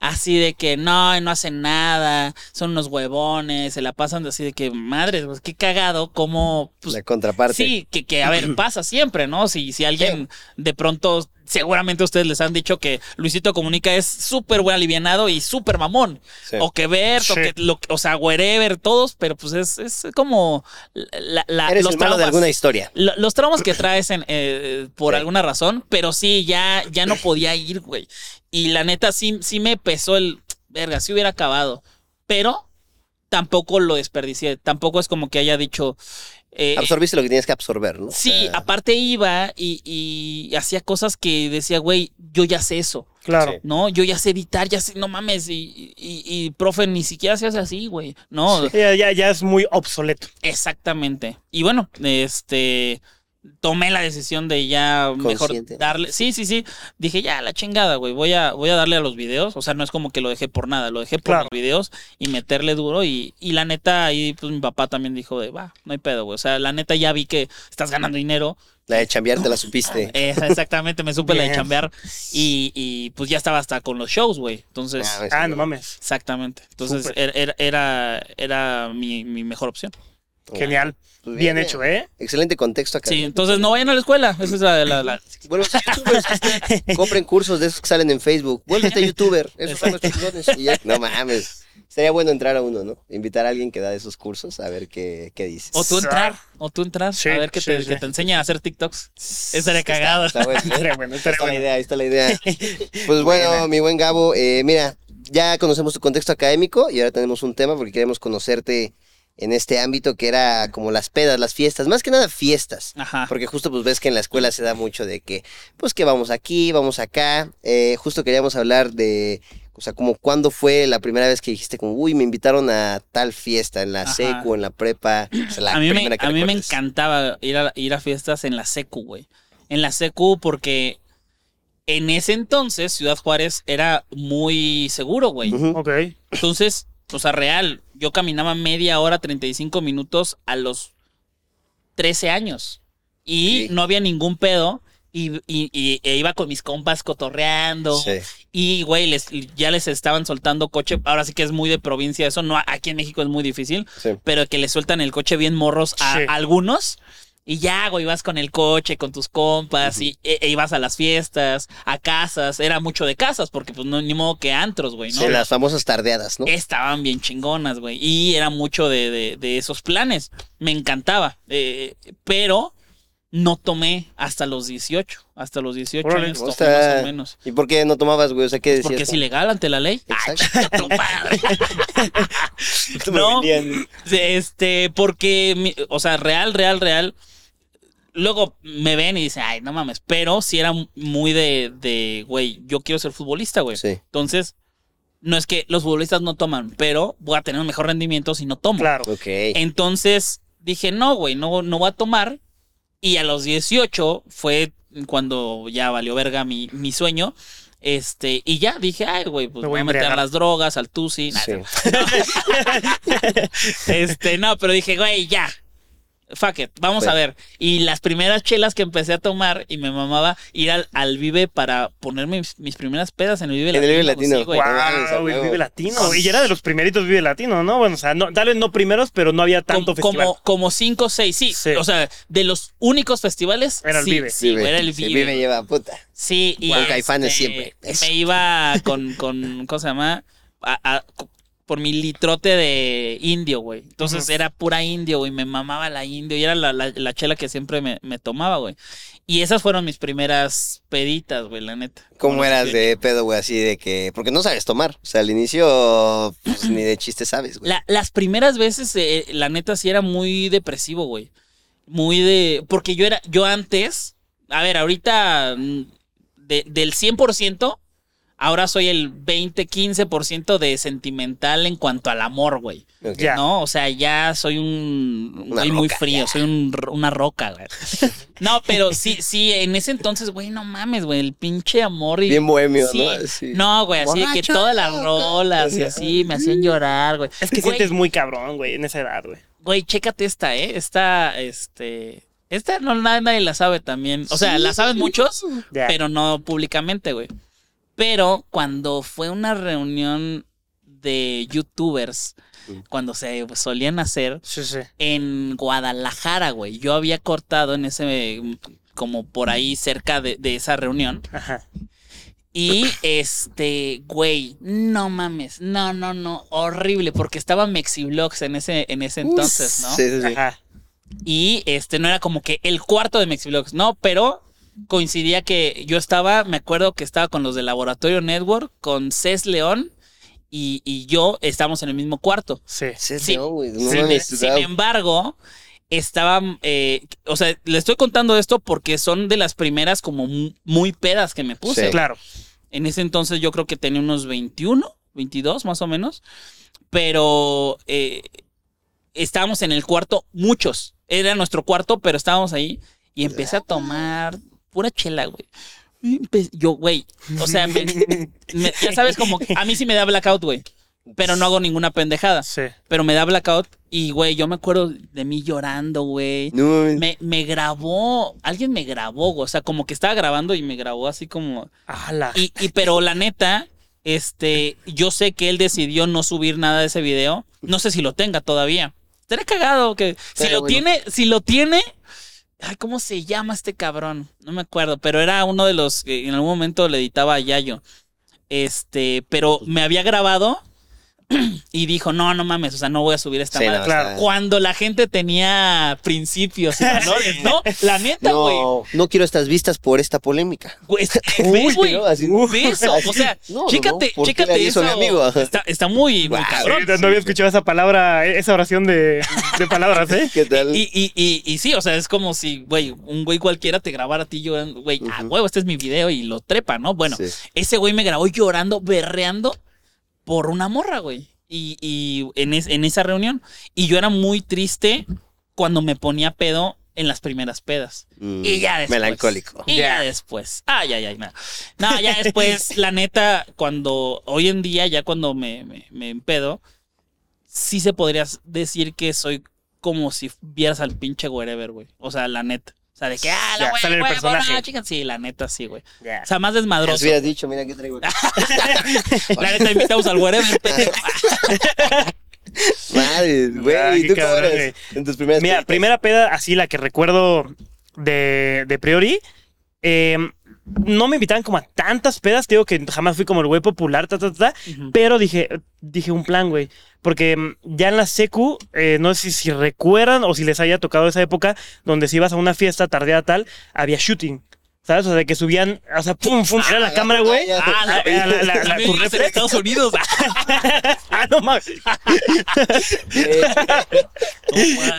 así de que no, no hacen nada, son unos huevones, se la pasan así de que, madre, pues qué cagado, como, pues, la contraparte. Sí, que, que a ver, pasa siempre, ¿no? Si, si alguien de pronto, seguramente ustedes les han dicho que Luisito Comunica es súper buen alivianado y súper mamón. Sí. O que Bert, o que, lo, o sea, wherever, todos, pero pues es, es como la, la- Eres los el malo de alguna historia. Lo- Los traumas que traes en, eh, por Sí. alguna razón, pero sí, ya, ya no podía ir, güey. Y la neta, sí, sí me pesó el, verga, sí hubiera acabado. Pero tampoco lo desperdicié. Tampoco es como que haya dicho... eh, Absorbiste lo que tienes que absorber, ¿no? O Sí, sea, aparte iba y, y hacía cosas que decía, güey, yo ya sé eso, Claro. Sí. ¿no? Yo ya sé editar, ya sé, no mames, y, y, y, profe, ni siquiera se hace así, güey, no, Ya, ya, ya es muy obsoleto. exactamente. Y bueno, este, tomé la decisión de ya mejor darle, sí, sí, sí, dije, ya, la chingada, güey, voy a, voy a darle a los videos, o sea, no es como que lo dejé por nada, lo dejé por Claro. los videos y meterle duro y, y la neta, ahí pues mi papá también dijo de, va, no hay pedo, güey, o sea, la neta ya vi que estás ganando dinero, La de chambear te la supiste. Esa, exactamente, me supe la de chambear y, y, pues ya estaba hasta con los shows, güey. Entonces, Ah, Ah, no mames. exactamente. Entonces, era, era, era mi, mi mejor opción. Genial. Pues Bien bien, hecho, ¿eh? Excelente contexto acá. Sí, entonces no vayan a la escuela. Esa es la, la- la- Bueno, si youtubers, compren cursos de esos que salen en Facebook. Vuélvete youtuber. Esos son los chingones. Y ya- no mames. Estaría bueno entrar a uno, ¿no? Invitar a alguien que da esos cursos a ver qué, qué dices. O tú entrar, o tú entrar, Sí, a ver que, sí, te, sí. que te enseñe a hacer TikToks. Estaría Está- cagado. Está, bueno, ¿eh? Estaría bueno, Ahí estaría está la bueno. idea, ahí está la idea. Pues bueno, mi buen Gabo, eh, mira, ya conocemos tu contexto académico y ahora tenemos un tema porque queremos conocerte en este ámbito que era como las pedas, las fiestas, más que nada fiestas. Ajá. Porque justo pues ves que en la escuela se da mucho de que, pues que vamos aquí, vamos acá. Eh, justo queríamos hablar de, o sea, como cuándo fue la primera vez que dijiste como, uy, me invitaron a tal fiesta, en la Ajá. secu, en la prepa. O sea, la a mí, me, primera que a mí me encantaba ir a, ir a fiestas en la secu, güey. En la secu porque en ese entonces Ciudad Juárez era muy seguro, güey. Ok. Entonces, o sea, real, yo caminaba media hora, 35 minutos a los 13 años. Y no había ningún pedo. Y, y- y- e iba con mis compas cotorreando. Sí. Y, güey, les, ya les estaban soltando coche. Ahora sí que es muy de provincia eso. No, aquí en México es muy difícil. Sí. Pero que le sueltan el coche bien morros a Sí. algunos. Y ya, güey, vas con el coche, con tus compas, y e, e ibas a las fiestas, a casas. Era mucho de casas, porque pues no, ni modo que antros, güey, ¿no? Sí, las famosas tardeadas, ¿no? Estaban bien chingonas, güey. Y era mucho de, de- de esos planes. Me encantaba. Eh, pero no tomé hasta los 18. Hasta los 18 Órale. años O tomé sea, más o menos. ¿Y por qué no tomabas, güey? O sea, ¿qué decías? Porque es ilegal ante la ley. Ay, Exacto. me no. Este, porque, o sea, real, real, real. Luego me ven y dicen, ay, no mames. Pero sí era muy de, de, güey, yo quiero ser futbolista, güey. Sí. Entonces, no es que los futbolistas no toman, pero voy a tener un mejor rendimiento si no tomo. Claro. Ok. Entonces dije, no, güey, no, no voy a tomar. Y a los 18 fue cuando ya valió verga mi, mi sueño. Este, y ya dije, ay, güey, pues Me voy voy a a meter embriagar. las drogas, al tusi. Nah, Sí. Este, no, pero dije, güey, ya. Fuck it, vamos a ver. Y las primeras chelas que empecé a tomar y me mamaba ir al, al Vive para ponerme mis, mis primeras pedas en el Vive En el Vive Latino, Latino. pues, sí, güey. Wow, el. Vive Latino. Y era de los primeritos Vive Latino, ¿no? Bueno, o sea, no, tal vez no primeros, pero no había tanto como, festival. como, como cinco o seis, sí, Sí. O sea, de los únicos festivales. Era el sí, Vive. Sí, güey, era el Vive. Vive lleva puta. Sí, y Con Caifanes este, siempre. Eso. Me iba con, con, ¿cómo se llama? A- a- por mi litrote de indio, güey. Entonces era pura indio, güey. Me mamaba la indio y era la, la- la chela que siempre me, me tomaba, güey. Y esas fueron mis primeras peditas, güey, la neta. ¿Cómo eras 18. de pedo, güey? Así de que. Porque no sabes tomar. O sea, al inicio, pues ni de chiste sabes, güey. La- las primeras veces, eh, la neta, sí era muy depresivo, güey. Muy de. Porque yo era. Yo antes. A ver, ahorita. mm, de- del 100%. Ahora soy el 20-15% de sentimental en cuanto al amor, güey. Ok. Ya. ¿No? O sea, ya soy un. Una Soy muy frío, ya. soy un una roca, güey. No, pero sí, sí, en ese entonces, güey, no mames, güey. El pinche amor y. Bien bohemio, Sí. ¿no? No, güey, así de que todas las rolas y así me hacían llorar, güey. Es que Güey, sientes muy cabrón, güey, en esa edad, güey. Güey, chécate esta, ¿eh? Esta, este. Esta no nadie, nadie la sabe también. O sea, la saben muchos, pero no públicamente, güey. Pero cuando fue una reunión de youtubers, Mm. cuando se solían hacer Sí, sí. en Guadalajara, güey. Yo había cortado en ese, como por ahí cerca de, de esa reunión. Ajá. Y este, güey, no mames, no, no, no, horrible, porque estaba Mexivlogs en ese, en ese entonces, ¿no? Sí, sí, sí. Ajá. Y este no era como que el cuarto de Mexivlogs, no, pero coincidía que yo estaba, me acuerdo que estaba con los de Laboratorio Network, con Cés León y, y yo estábamos en el mismo cuarto. Sí. Sí, Sí. no, güey. No Sin, embargo, estaban, eh, o sea, le estoy contando esto porque son de las primeras como mu- muy pedas que me puse. Sí. Claro. En ese entonces yo creo que tenía unos 21, 22 más o menos. Pero eh, estábamos en el cuarto, muchos. Era nuestro cuarto, pero estábamos ahí. Y empecé a tomar pura chela, güey. Empe- Yo, güey, o sea, me- me- ya sabes, como que a mí sí me da blackout, güey. Pero no hago ninguna pendejada. Sí. Pero me da blackout. Y, güey, yo me acuerdo de mí llorando, güey. No. Me, me grabó, alguien me grabó, güey. O sea, como que estaba grabando y me grabó así como. ¡Hala! Y, y pero la neta, este, yo sé que él decidió no subir nada de ese video. No sé si lo tenga todavía. Estaría cagado que si lo bueno. tiene, si lo tiene. Ay, ¿cómo se llama este cabrón? No me acuerdo, pero era uno de los que en algún momento le editaba a Yayo. Este, pero me había grabado y dijo, no, no mames, o sea, no voy a subir esta Sí, madre. no, claro. Cuando la gente tenía principios y valores, ¿no? La neta, güey. No, no quiero estas vistas por esta polémica. Güey, es- Uy, ¿Ves, güey? O sea, no, chécate, no, ¿por qué chécate eso eso. a mi amigo? Ajá. Está, está muy, muy cabrón. Sí, no había escuchado esa palabra, esa oración de, de palabras, ¿eh? ¿Qué tal? Y, y, y, y sí, o sea, es como si, güey, un güey cualquiera te grabara a ti llorando, güey, ah, Ujú. huevo, este es mi video y lo trepa, ¿no? Bueno, Sí. ese güey me grabó llorando, berreando por una morra, güey. Y, y en, es- en esa reunión. Y yo era muy triste cuando me ponía pedo en las primeras pedas. Mm, Y ya después. Melancólico. Y ya después. Ay, ay, ay, no. No, ya después, la neta, cuando hoy en día, ya cuando me, me, me empedo, sí se podría decir que soy como si vieras al pinche wherever, güey. O sea, la neta. O sea, de que, ah, la güey, Sí, la neta, sí, güey. Ya. O sea, más Les desmadroso. hubieras dicho, mira, aquí traigo. La neta, invitamos al pendejo. Madre, güey. Ah, ¿Y qué tú cómo cabrón, eres? En tus primeras Mira, peditas. primera peda, así la que recuerdo de, de priori. eh, no me invitaban como a tantas pedas, te digo que jamás fui como el güey popular, ta, ta, ta, Ujú. pero dije, dije un plan, güey. Porque mm, ya en la secu, eh, no sé si, si recuerdan o si les haya tocado esa época donde si ibas a una fiesta tardía tal, había shooting. ¿Sabes? O sea, de que subían, o sea, pum, pum, era la cámara, güey. Ah, la, Ah, la- la- la- la, tu en reflex. Estados Unidos. ah, no mames.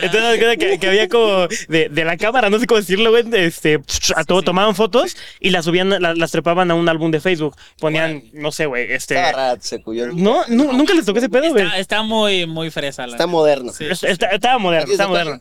Entonces, que, que había como de, de la cámara, no sé cómo decirlo, güey, de este, a todo tomaban fotos y las subían, la- las trepaban a un álbum de Facebook. Ponían, no sé, güey, este. No, nu- nunca les tocó ese pedo, güey. Está, está muy, muy fresa. La Está moderno. Sí. Está- está- Estaba moderno, está moderno.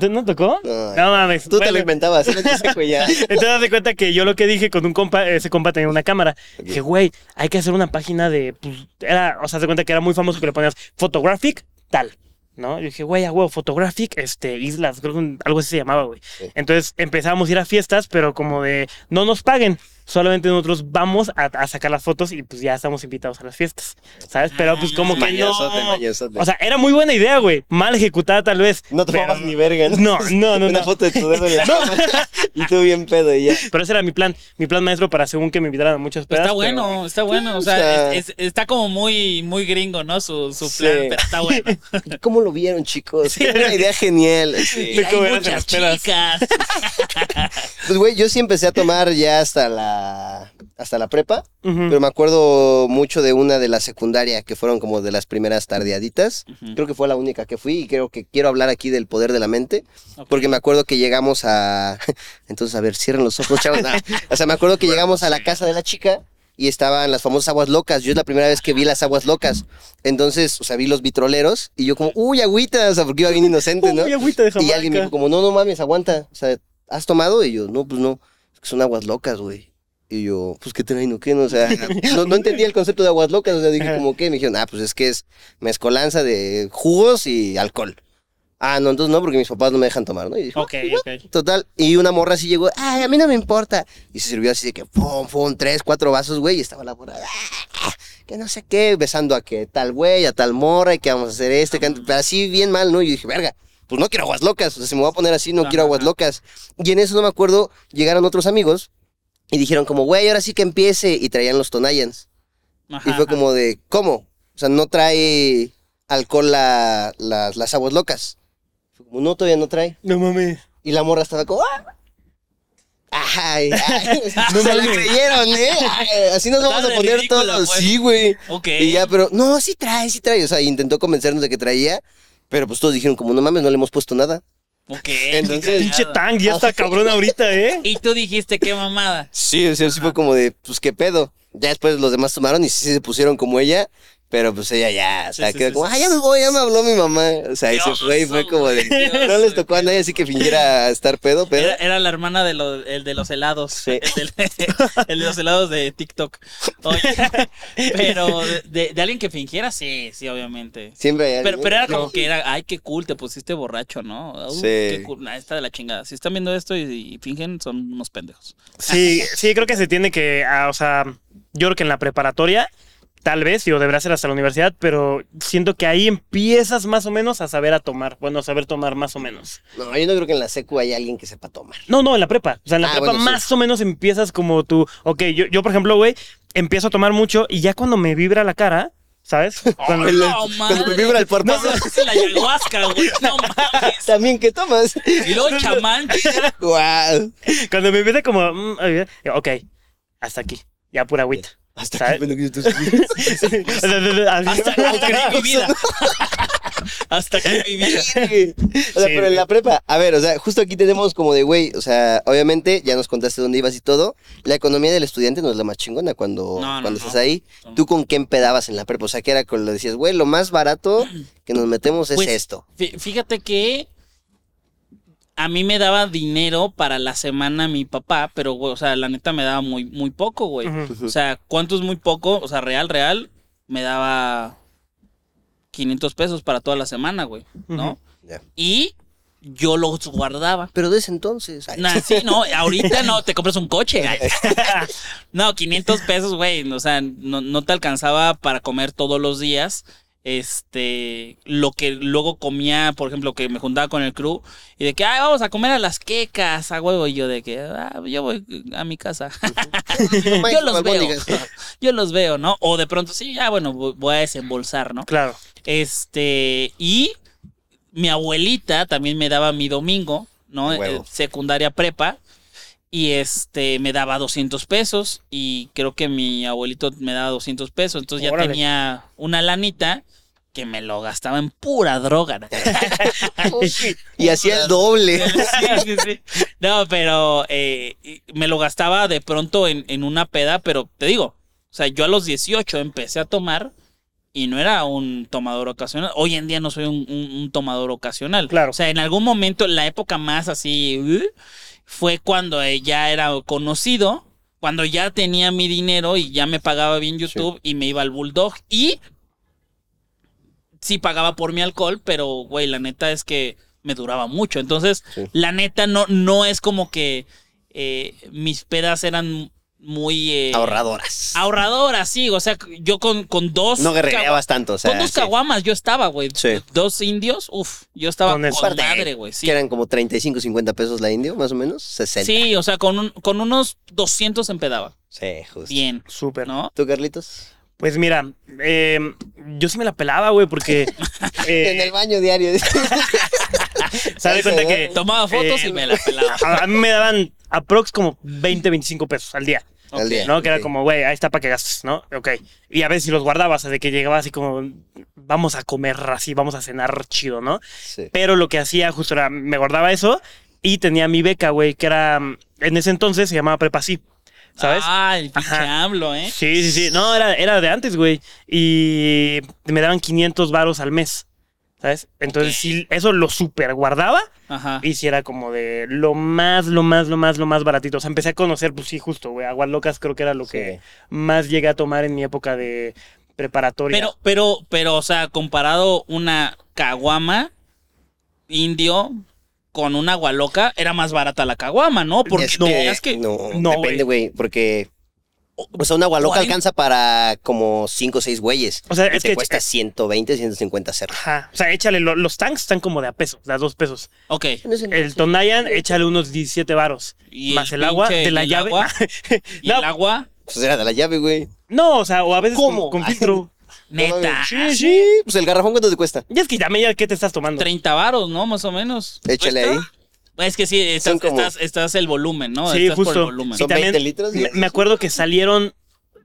¿Te- ¿No tocó? No. No mames. Tú te lo inventabas, era tu seco ya. Entonces, de cuenta que yo lo que dije con un compa, ese compa tenía una cámara. Dije, güey, hay que hacer una página de. Pues, era, o sea, de cuenta que era muy famoso que le ponías photographic, tal. ¿No? Yo dije, güey, a huevo, photographic, este, islas, creo que algo así se llamaba, güey. Entonces empezamos a ir a fiestas, pero como de no nos paguen. Solamente nosotros vamos a, a sacar las fotos y pues ya estamos invitados a las fiestas. ¿Sabes? Pero pues como que no. O sea, era muy buena idea, güey. Mal ejecutada tal vez. no tomabas ni verga. No, no, no, Una no. foto de tu dedo en la cama. y tú bien pedo y ya. Pero ese era mi plan. Mi plan maestro para según que me invitaran a muchas pedas. Está pero- bueno, está bueno. O o sea, es- es- está como muy, muy gringo, ¿no? Su, su Sí. plan, pero está bueno. ¿Cómo lo vieron, chicos? Una idea genial. Sí. Hay muchas chicas. Pues, güey, yo sí empecé a tomar ya hasta la, hasta la prepa. Pero me acuerdo mucho de una de la secundaria, que fueron como de las primeras tardeaditas. Creo que fue la única que fui y creo que quiero hablar aquí del poder de la mente. Porque me acuerdo que llegamos a... Entonces, a ver, cierren los ojos, chavos. No. O sea, me acuerdo que llegamos a la casa de la chica y estaban las famosas aguas locas. Yo es la primera vez que vi las aguas locas. Entonces, o sea, vi los vitroleros y yo como, uy, agüita, o sea, porque iba bien inocente, ¿no? Uy, agüita de Y alguien me dijo como, no, no mames, aguanta. O sea, ¿has tomado? Y yo, no, pues no. Es que son aguas locas, güey. Y yo, pues qué traen o qué, no, o sea, no, no entendía el concepto de aguas locas, o sea, dije como qué, me dijeron, ah, pues es que es mezcolanza de jugos y alcohol. Ah, no, entonces no, porque mis papás no me dejan tomar, ¿no? Y dije, Ok, ok. total, y una morra así llegó, ay, a mí no me importa. Y se sirvió así de que, pum, pum, tres, cuatro vasos, güey, y estaba la morra, "Ah, que no sé qué, besando a que tal güey, a tal morra, y que vamos a hacer este, que pero así bien mal, ¿no? Y yo dije, verga, pues no quiero aguas locas, o sea, si me voy a poner así, no quiero aguas locas. Y en eso no me acuerdo, llegaron otros amigos y dijeron como, güey, ahora sí que empiece, y traían los Tonayans. Ajá, Y fue ajá. como de, ¿cómo? O sea, no trae alcohol la- las, las aguas locas. Fue como, no, todavía no trae. No mames. Y la morra estaba como, ¡ah! Ay, ay, No se la creyeron, ¿eh? Ay, así nos vamos a poner ridículo, todos. pues. Sí, güey. Ok. Y ya, pero, no, sí trae, sí trae. O sea, intentó convencernos de que traía, pero pues todos dijeron, como, no mames, no le hemos puesto nada. Ok. Entonces- Pinche Tang, ya está cabrón ahorita, ¿eh? Y tú dijiste, qué mamada. Sí, o sea, sí fue como de, pues, ¿qué pedo? Ya después los demás tomaron y sí se pusieron como ella, pero pues ella ya, o sea, Sí, quedó sí, como, sí, ah, ya me voy, ya me habló mi mamá. O sea, y se fue y fue como de, Dios, no les tocó a nadie así que fingiera estar pedo, pero... Era, era la hermana de, lo- el de los helados. Sí. El, del- el de los helados de TikTok. Oye, pero de, de- de alguien que fingiera, sí, sí, obviamente. Siempre hay Pero, alguien. pero era como que era, ay, qué cool, te pusiste borracho, ¿no? Uh, Sí. qué cool. Nah, está de la chingada. Si están viendo esto y, y fingen, son unos pendejos. Sí, sí, creo que se tiene que, ah, o sea, yo creo que en la preparatoria, tal vez, o deberá ser hasta la universidad, pero siento que ahí empiezas más o menos a saber a tomar, bueno, a saber tomar más o menos. No, yo no creo que en la secu haya alguien que sepa tomar. No, no, en la prepa. O sea, en la Ah, prepa bueno, sí. más o menos empiezas como tú, ok, yo, yo por ejemplo, güey, empiezo a tomar mucho y ya cuando me vibra la cara, ¿sabes? Cuando- El- No, cuando me vibra el No, párpado. es la ayahuasca, güey. No mames. También, ¿qué tomas? Y luego el chamán. Guau. Cuando me empieza como, mm, ok, hasta aquí, ya pura agüita. Hasta ¿Sabes? que me lo quito. Hasta que mi vida. Hasta que mi vida. O sea, Sí, pero en la prepa, a ver, o sea, justo aquí tenemos como de, güey, o sea, obviamente ya nos contaste dónde ibas y todo. La economía del estudiante no es la más chingona cuando, No, no, cuando no. estás ahí. ¿Tú con qué empedabas en la prepa? O sea, que era con lo decías, güey, lo más barato que nos metemos es Pues, esto. Fí- Fíjate que a mí me daba dinero para la semana mi papá, pero, güey, o sea, la neta me daba muy, muy poco, güey. O sea, ¿cuánto es muy poco? O sea, real, real, me daba 500 pesos para toda la semana, güey, ¿no? Y yo los guardaba. Pero de ese entonces. ay, Nah, sí, no, ahorita no, te compras un coche. ay. No, 500 pesos, güey, o sea, no, no te alcanzaba para comer todos los días. Este, lo que luego comía, por ejemplo, que me juntaba con el crew y de que, ay, vamos a comer a las quecas, a huevo, y yo de que, ah, yo voy a mi casa. yo los veo. yo los veo, ¿no? O de pronto, sí, ya, bueno, voy a desembolsar, ¿no? Claro. Este, y mi abuelita también me daba mi domingo, ¿no? Huevo. Secundaria prepa. Y este, me daba 200 pesos. Y creo que mi abuelito me daba 200 pesos. Entonces ya tenía una lanita que me lo gastaba en pura droga. ¿no? Y hacía el doble. Sí, sí, sí. No, pero eh, me lo gastaba de pronto en, en una peda, pero te digo, o sea, yo a los 18 empecé a tomar y no era un tomador ocasional. Hoy en día no soy un, un- un tomador ocasional. Claro. O sea, en algún momento, la época más así, uh, fue cuando ya era conocido, cuando ya tenía mi dinero y ya me pagaba bien YouTube y me iba al Bulldog y sí pagaba por mi alcohol, pero güey, la neta es que me duraba mucho. Entonces, Sí. la neta no, no es como que eh, mis pedas eran muy eh, Ahorradoras. ahorradoras, sí. O sea, yo con, con dos. No guerrereabas cagua- tanto, o sea. con dos sí. caguamas yo estaba, güey. Sí. Dos indios, uff, yo estaba Con con, madre, güey. Sí. Que eran como 35, 50 pesos la indio, más o menos. 60. Sí, o sea, con, un- con unos 200 empedaba. Sí, justo. Bien, Súper. ¿no? ¿Tú, Carlitos? Pues mira, eh, yo sí me la pelaba, güey, porque. eh, en el baño diario. se da cuenta que. Tomaba fotos Eh, y me la pelaba. A, mí me daban aprox como 20, 25 pesos al día. Al día. ¿No? Que era como, güey, ahí está para que gastes, ¿no? Ok. Y a veces si los guardabas, de que llegaba así como, vamos a comer así, vamos a cenar chido, ¿no? Sí. Pero lo que hacía justo era, me guardaba eso y tenía mi beca, güey, que era, en ese entonces se llamaba Prepa Sí, ¿sabes? Ah, el pinche. AMLO, ¿eh? Sí, sí, sí. No, era, era de antes, güey. Y me daban 500 varos al mes, ¿sabes? Entonces, sí, eso lo super guardaba Ajá. y si era como de lo más, lo más, lo más, lo más baratito. O sea, empecé a conocer, pues sí, justo, güey. Aguas locas creo que era lo que más llegué a tomar en mi época de preparatoria. Pero, pero, pero, o sea, comparado una caguama indio con una agua loca, era más barata la caguama, ¿no? Porque Es tenías que. No, No, depende, güey, porque... O sea, una gualoca Cuarenta- alcanza para como 5 o 6 güeyes. O sea, Y es te que- cuesta 120, 150 hacer. Ajá. O sea, échale, lo- los tanks están como de a peso, de a dos pesos. Ok. El Tonayan, échale unos 17 varos. Y más el, agua de la y el llave. agua, y No. el agua, Pues era de la llave, güey. No, o sea, o a veces ¿Cómo? Con, con filtro. neta. Sí, sí. Sí, pues el garrafón, ¿cuánto te cuesta? Y es que ya me ya, ¿qué te estás tomando? 30 varos, ¿no? Más o menos. Échale ahí. Es que sí, estás, Son como- estás, estás el volumen, ¿no? Sí, estás por justo. el volumen. Y Son también 20 litros. Me, me acuerdo que salieron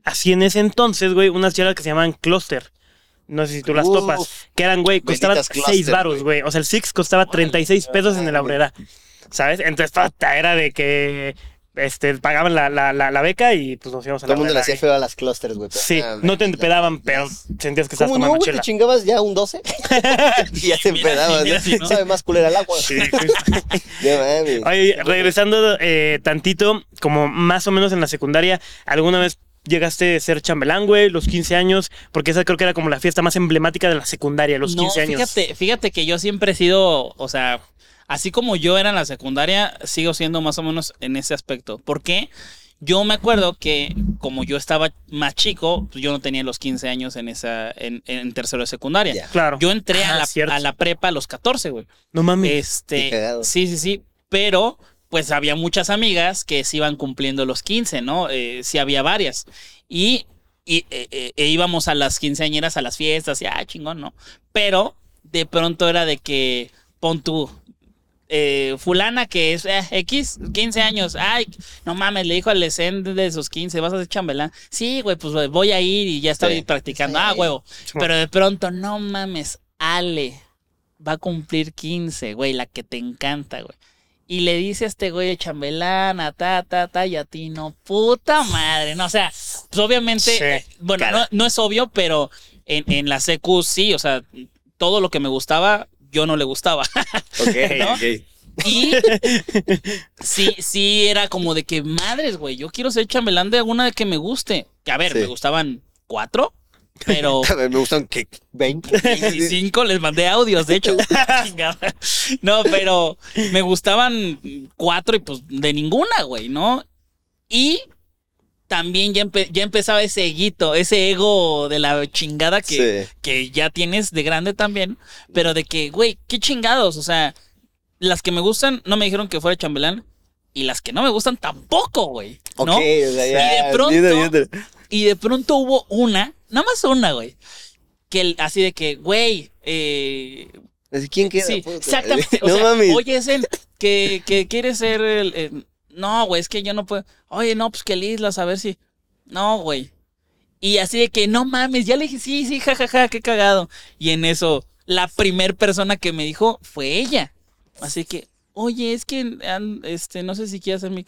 así en ese entonces, güey, unas chelas que se llamaban Cluster. No sé si tú las Uf. topas. Que eran, güey, costaban Benditas Cluster, 6 varos, güey. O sea, el Six costaba 36 pesos en el Aurrera. ¿Sabes? Entonces, toda era de que este, pagaban la, la, la, la beca y pues nos íbamos a Todo la el mundo le hacía güey. feo a las clusters, güey. Sí, Ah, no te empedaban, pero sentías que estabas ¿Cómo no, tomando güey? Te chela. chingabas ya un 12 y ya te empedabas. mira, ¿no? sí, ¿no? Sabe más culera el agua. Sí. Oye, regresando eh, tantito, como más o menos en la secundaria, ¿alguna vez llegaste a ser chambelán, güey, los 15 años? Porque esa creo que era como la fiesta más emblemática de la secundaria, los 15 años. Fíjate, fíjate que yo siempre he sido, o sea, así como yo era en la secundaria, sigo siendo más o menos en ese aspecto. ¿Por qué? Yo me acuerdo que como yo estaba más chico, pues yo no tenía los 15 años en esa en, en tercero de secundaria. Claro. Yo entré a, la, cierto. a la prepa a los 14, güey. No mames. Este, sí, sí, sí, pero pues había muchas amigas que se iban cumpliendo los 15, ¿no? Eh, sí había varias. Y y e, e- e íbamos a las quinceañeras, a las fiestas, y ah, chingón, ¿no? Pero de pronto era de que, pon tú, eh, fulana que es eh, X, 15 años, ay, no mames, le dijo al Lecen de sus 15, vas a ser chambelán. Sí, güey, pues voy a ir y ya estoy Sí. practicando. Sí. Ah, huevo. Pero de pronto, no mames, Ale va a cumplir 15, güey, la que te encanta, güey. Y le dice a este güey de chambelán, a ta, ta, ta, y a ti no, puta madre, no, o sea, pues obviamente, Sí, eh, bueno, no, no es obvio, pero en, en la secu sí, o sea, todo lo que me gustaba, yo no le gustaba. Ok, ¿No? ok. Y sí, sí era como de que, madres, güey, yo quiero ser chambelán de alguna que me guste. Que a ver, Sí. me gustaban cuatro, pero me gustan que 20. 25 les mandé audios, de hecho. Chingada. no, pero me gustaban cuatro y pues de ninguna, güey, ¿no? Y también ya, empe- ya empezaba ese eguito, ese ego de la chingada que, Sí. que ya tienes de grande también, pero de que, güey, qué chingados, o sea, las que me gustan no me dijeron que fuera chambelán y las que no me gustan tampoco, güey, ¿no? o sea, ya. Y de pronto-. Y de pronto hubo una, nada más una, güey, que el- así de que, güey, eh, ¿quién queda? Sí, Puta. exactamente. O no sea, mames. oye, Zen, que, que quiere ser el, el- No, güey, es que yo no puedo. Oye, no, pues que el Islas, a ver si. No, güey. Y así de que, no mames, ya le dije, sí, sí, jajaja, qué cagado. Y en eso, la primer persona que me dijo fue ella. Así que, oye, es que, este, no sé si quieres hacer mi.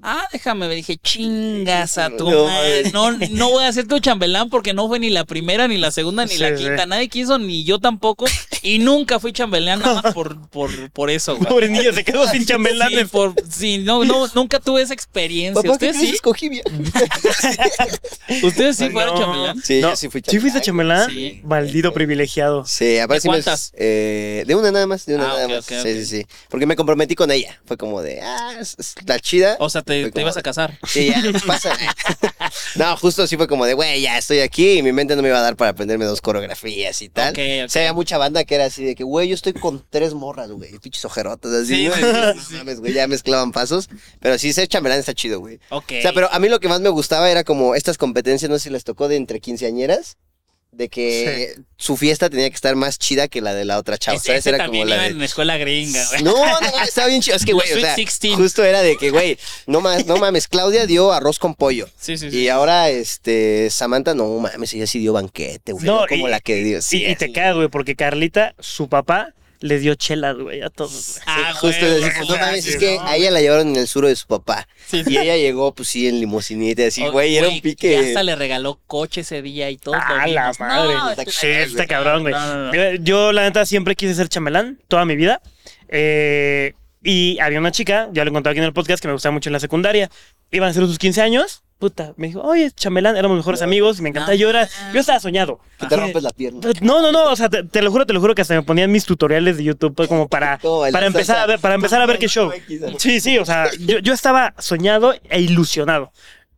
Ah, déjame ver, dije, chingas a tu No, madre. No, no voy a ser tu chambelán porque no fue ni la primera, ni la segunda, ni la quinta. sí. Nadie quiso, ni yo tampoco. Y nunca fui chambelán nada más por, por, por eso, güey. Pobre niño, se quedó sin chambelán. Sí, por, sí, no, no, nunca tuve esa experiencia. Papá, ¿qué ¿Ustedes sí? Escogí bien. ¿Ustedes sí Ay, fueron no. chambelán? Sí, No, yo sí fui ¿Sí fuiste chambelán? Sí. Maldito privilegiado. Sí, aparte ¿De sí me- cuántas? eh, de una nada más, de una Ah, nada más. sí, sí, sí. Porque me comprometí con ella. Fue como de, ah, es, la chida. O sea, te, te como ibas a casar. Sí, ya, ¿qué pasa? no, justo así fue como de, güey, ya estoy aquí y mi mente no me iba a dar para aprenderme dos coreografías y tal. O sea, había mucha banda que era así de que, güey, yo estoy con tres morras, güey, pinches ojerotas, así. Sí, ¿no? mames, güey, ya mezclaban pasos. Pero sí, ser chambelán está chido, güey. Ok. O sea, pero a mí lo que más me gustaba era como estas competencias, no sé si les tocó de entre quinceañeras, de que su fiesta tenía que estar más chida que la de la otra chava. Ese, ¿sabes? ese Era como la iba de... en la escuela gringa, güey. No, no, no, estaba bien chido. Es que, güey, o sea, 16. justo era de que, güey, no, ma- no mames, Claudia dio arroz con pollo. Sí, sí, sí. Y ahora, este, Samantha, no mames, ella sí dio banquete, güey. No, como y- la que dio. Sí, y, y te cagas, güey, porque Carlita, su papá, le dio chelas, güey, a todos. Ah, Justo güey, no mames, sí, es que no, a ella la llevaron en el suro de su papá. Sí, sí. Y ella llegó, pues sí, en limusinita, así, Oh, güey, era un Y pique. hasta le regaló coche ese día y todo. Ah, la madre. está Sí, está cabrón, güey. No, no, no. Yo, yo, la neta, siempre quise ser chamelán toda mi vida. Eh, y había una chica, ya lo he contado aquí en el podcast, que me gustaba mucho en la secundaria. Iban a ser sus 15 años. Puta, me dijo, oye, chamelán, éramos mejores amigos y me encantaba. No. Yo, era, yo estaba soñado. Que te rompes la pierna. No, no, no, o sea, te, te lo juro, te lo juro que hasta me ponían mis tutoriales de YouTube pues, como para, ¿Cómo bailar para empezar a ver, para empezar a ver qué show. Sí, sí, o sea, yo, yo estaba soñado e ilusionado.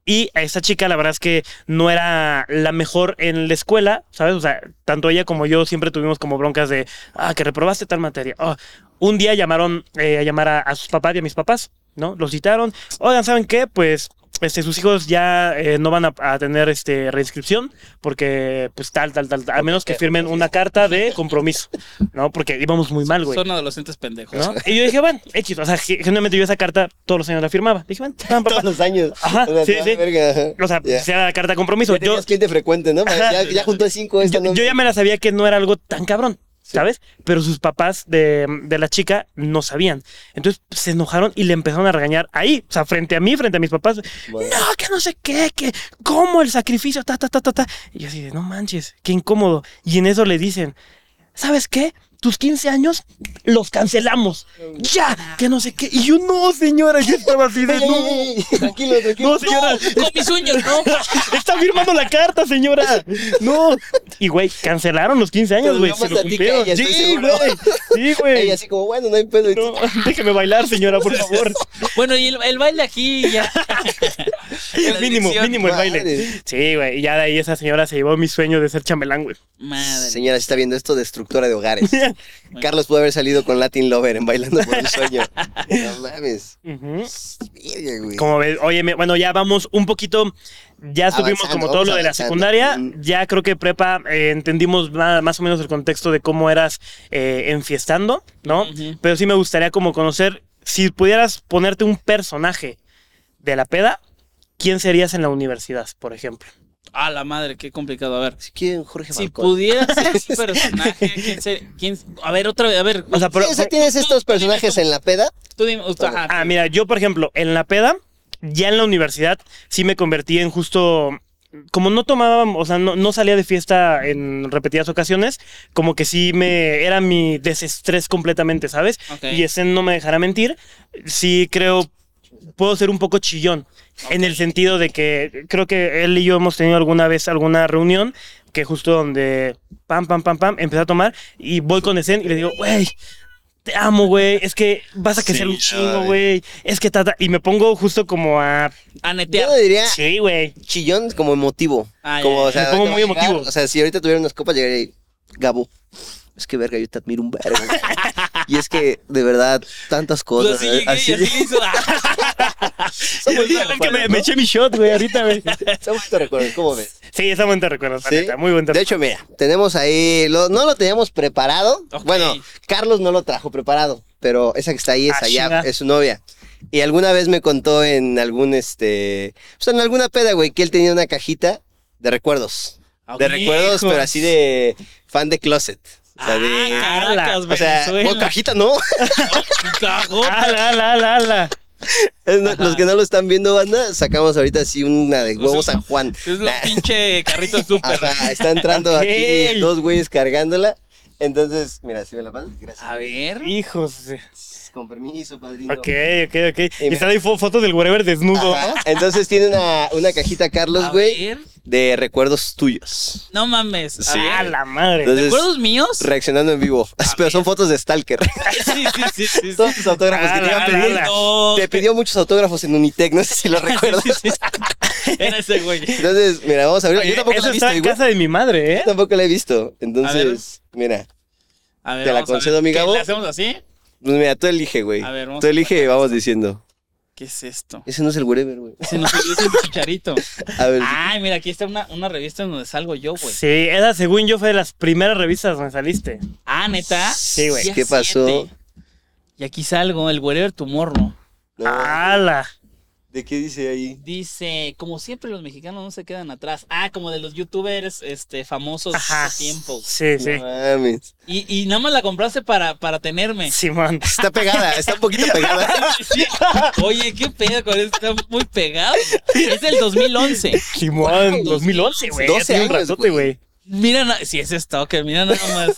Y a esa chica, la verdad es que no era la mejor en la escuela, ¿sabes? O sea, tanto ella como yo siempre tuvimos como broncas de, ah, que reprobaste tal materia. Ah, un día llamaron eh, a llamar a, a sus papás y a mis papás, ¿no? Los citaron. Oigan, ¿saben qué? Pues este, sus hijos ya eh, no van a, a tener este, reinscripción porque, pues tal, tal, tal, a menos que firmen una carta de compromiso, ¿no? Porque íbamos muy mal, güey. Son adolescentes pendejos. ¿no? Y yo dije, bueno, X, o sea, ge- generalmente yo esa carta todos los años la firmaba. Dije, bueno, pam, Todos los años. Ajá, O sea, sí, verga. O sea, sea la carta de compromiso. Ya Yo, cliente frecuente, ¿no? Ajá. Ya, ya junto a cinco esta, yo, ¿no? yo ya me la sabía que no era algo tan cabrón, ¿sabes? Pero sus papás de, de la chica no sabían. Entonces se enojaron y le empezaron a regañar ahí, o sea, frente a mí, frente a mis papás. No, que no sé qué, que cómo el sacrificio, ta, ta, ta, ta, ta. Y yo así de, no manches, qué incómodo. Y en eso le dicen, ¿sabes qué? Tus 15 años los cancelamos. Ya, que no sé qué. Y yo, no, señora, yo estaba así de, no. Tranquilo, tranquilo. No, señora. Con mis sueños, no. Está firmando la carta, señora. No. Y, güey, cancelaron los 15 años, güey. Se lo cumplieron. Sí, güey. Sí, güey. Ella así como, bueno, no hay pedo. y No, déjeme bailar, señora, por favor. Bueno, y el, el baile aquí ya. El mínimo, mínimo el baile. Sí, güey. Y ya de ahí esa señora se llevó mi sueño de ser chambelán, güey. Madre. Señora, si está viendo esto, destructora de hogares. Carlos pudo haber salido con Latin Lover en Bailando por un Sueño. No mames. Güey. Como ves, oye, me- bueno, ya vamos un poquito ya estuvimos Avanzando, como todo lo de la avanzando. secundaria. Mm. Ya creo que prepa eh, entendimos más o menos el contexto de cómo eras eh, enfiestando, ¿no? Pero sí me gustaría como conocer, si pudieras ponerte un personaje de la peda, ¿quién serías en la universidad, por ejemplo? Ah, la madre, qué complicado. A ver. Si quieren, Jorge Si Falcón. pudiera ser un personaje, ¿quién ser- quién- A ver, otra vez, a ver. O sea, pero- Sí, o sea, tienes estos personajes en la peda. tú dime. ajá, Ah, mira, yo, por ejemplo, en la peda, ya en la universidad, sí me convertí en justo. Como no tomaba, o sea, no, no salía de fiesta en repetidas ocasiones, como que sí me. Era mi desestrés completamente, ¿sabes? ok. Y ese no me dejará mentir. Sí creo. Puedo ser un poco chillón. En el sentido de que creo que él y yo hemos tenido alguna vez alguna reunión que justo donde pam, pam, pam, pam, empecé a tomar y voy con Esen y le digo, güey, te amo, güey, es que vas a crecer Sí, un chingo, no, güey, es que tata, y me pongo justo como a, A netear. Yo diría sí, güey, chillón como emotivo. Ah, ya, como, ya, o sea, Me pongo muy llegar, emotivo. O sea, si ahorita tuviera unas copas, llegaría y, Gabo, es que verga, yo te admiro un verga. y es que, de verdad, tantas Pues cosas. así ¿eh? llegué y Así, así hizo. Es que me, recuerdos, eché mi shot, güey, ahorita, güey. Son bonitos recuerdos, ¿cómo ves? Sí, esa buen te recuerdo, la ¿Sí? neta, muy buen te De hecho, mira, tenemos ahí, lo- no lo teníamos preparado. Bueno, Carlos no lo trajo preparado, pero esa que está ahí es Ah, allá, es su novia. Y alguna vez me contó en algún, este, o sea, en alguna peda, güey, que él tenía una cajita de recuerdos. De recuerdos, pero así de fan de closet. O sea, de... Ah, Caracas, o sea, Venezuela. o cajita no. Cagó. ala, ala, ala, ala. Es no- Los que no lo están viendo, banda, sacamos ahorita así una de huevo San Juan. Es lo pinche carrito súper. Está entrando aquí dos güeyes cargándola. Entonces, mira, si me la pasas, gracias. A ver. Hijos. Con permiso, padrino. Ok, ok, ok. Y mira. están ahí fo- fotos del wherever desnudo. Entonces tiene una, una cajita Carlos, A güey, ver. De recuerdos tuyos. No mames. Sí. A la madre. Entonces, ¿Recuerdos míos? reaccionando en vivo. Pero son fotos de Stalker. Sí, sí, sí, sí. Todos tus autógrafos que te iban a pedir. No. Te pidió muchos autógrafos en Unitec, no sé si lo recuerdas. Sí. Era ese güey. Entonces, mira, vamos a ver. Yo tampoco Eso la he visto, está en casa de mi madre, ¿eh? Yo tampoco la he visto. Entonces, mira, A ver, Te la vamos a ver. concedo, mi ¿Qué, Gabo. ¿Le hacemos así? pues mira, tú elige, güey. A ver, vamos Tú elige y vamos diciendo. ¿Qué es esto? Ese no es el wherever, güey. Se nos olvidó ese chicharito. A ver. Ay, mira, aquí está una, una revista en donde salgo yo, güey. Sí, esa según yo fue de las primeras revistas donde saliste. Ah, neta. Sí, güey. ¿Qué pasó? siete. Y aquí salgo, el Wherever Tomorrow. no. ¡Hala! ¿De qué dice ahí? Dice, como siempre los mexicanos no se quedan atrás. Ah, como de los youtubers este, famosos de Ajá. hace tiempo. Sí, sí. No mames. Y, y nada más la compraste para, para tenerme. Simón. Está pegada, está un poquito pegada. Sí. Oye, qué pedo con esto, está muy pegado. Es del 2011. Simón, 2011, güey. 12 Ya tiene un años, ratote, güey. Mira, si es Stalker, mira nada más.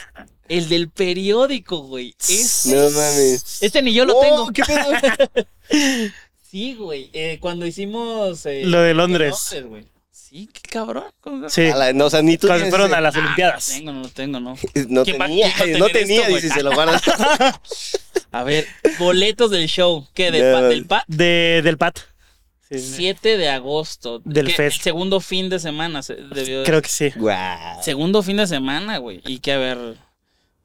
El del periódico, güey. Es- No mames. Este ni yo lo Oh, tengo. ¿Qué pedo? Sí, güey. eh, cuando hicimos. eh, Lo de Londres. güey. Sí, qué cabrón. ¿Cómo- Sí. A la- no, o sea, ni tú Cuando tienes fueron ese- a las Ah, Olimpiadas. No tengo, no lo tengo, no. No ¿Quién va- tenía, a no tenía, dice, se lo guardas. A ver, boletos del show. ¿Qué? ¿De ¿Del PAT? De, del PAT. Sí, sí. 7 de agosto. Del ¿Qué? Fest. El segundo fin de semana. se- debió de Creo que sí. Guau. Segundo fin de semana, güey. Y que a ver.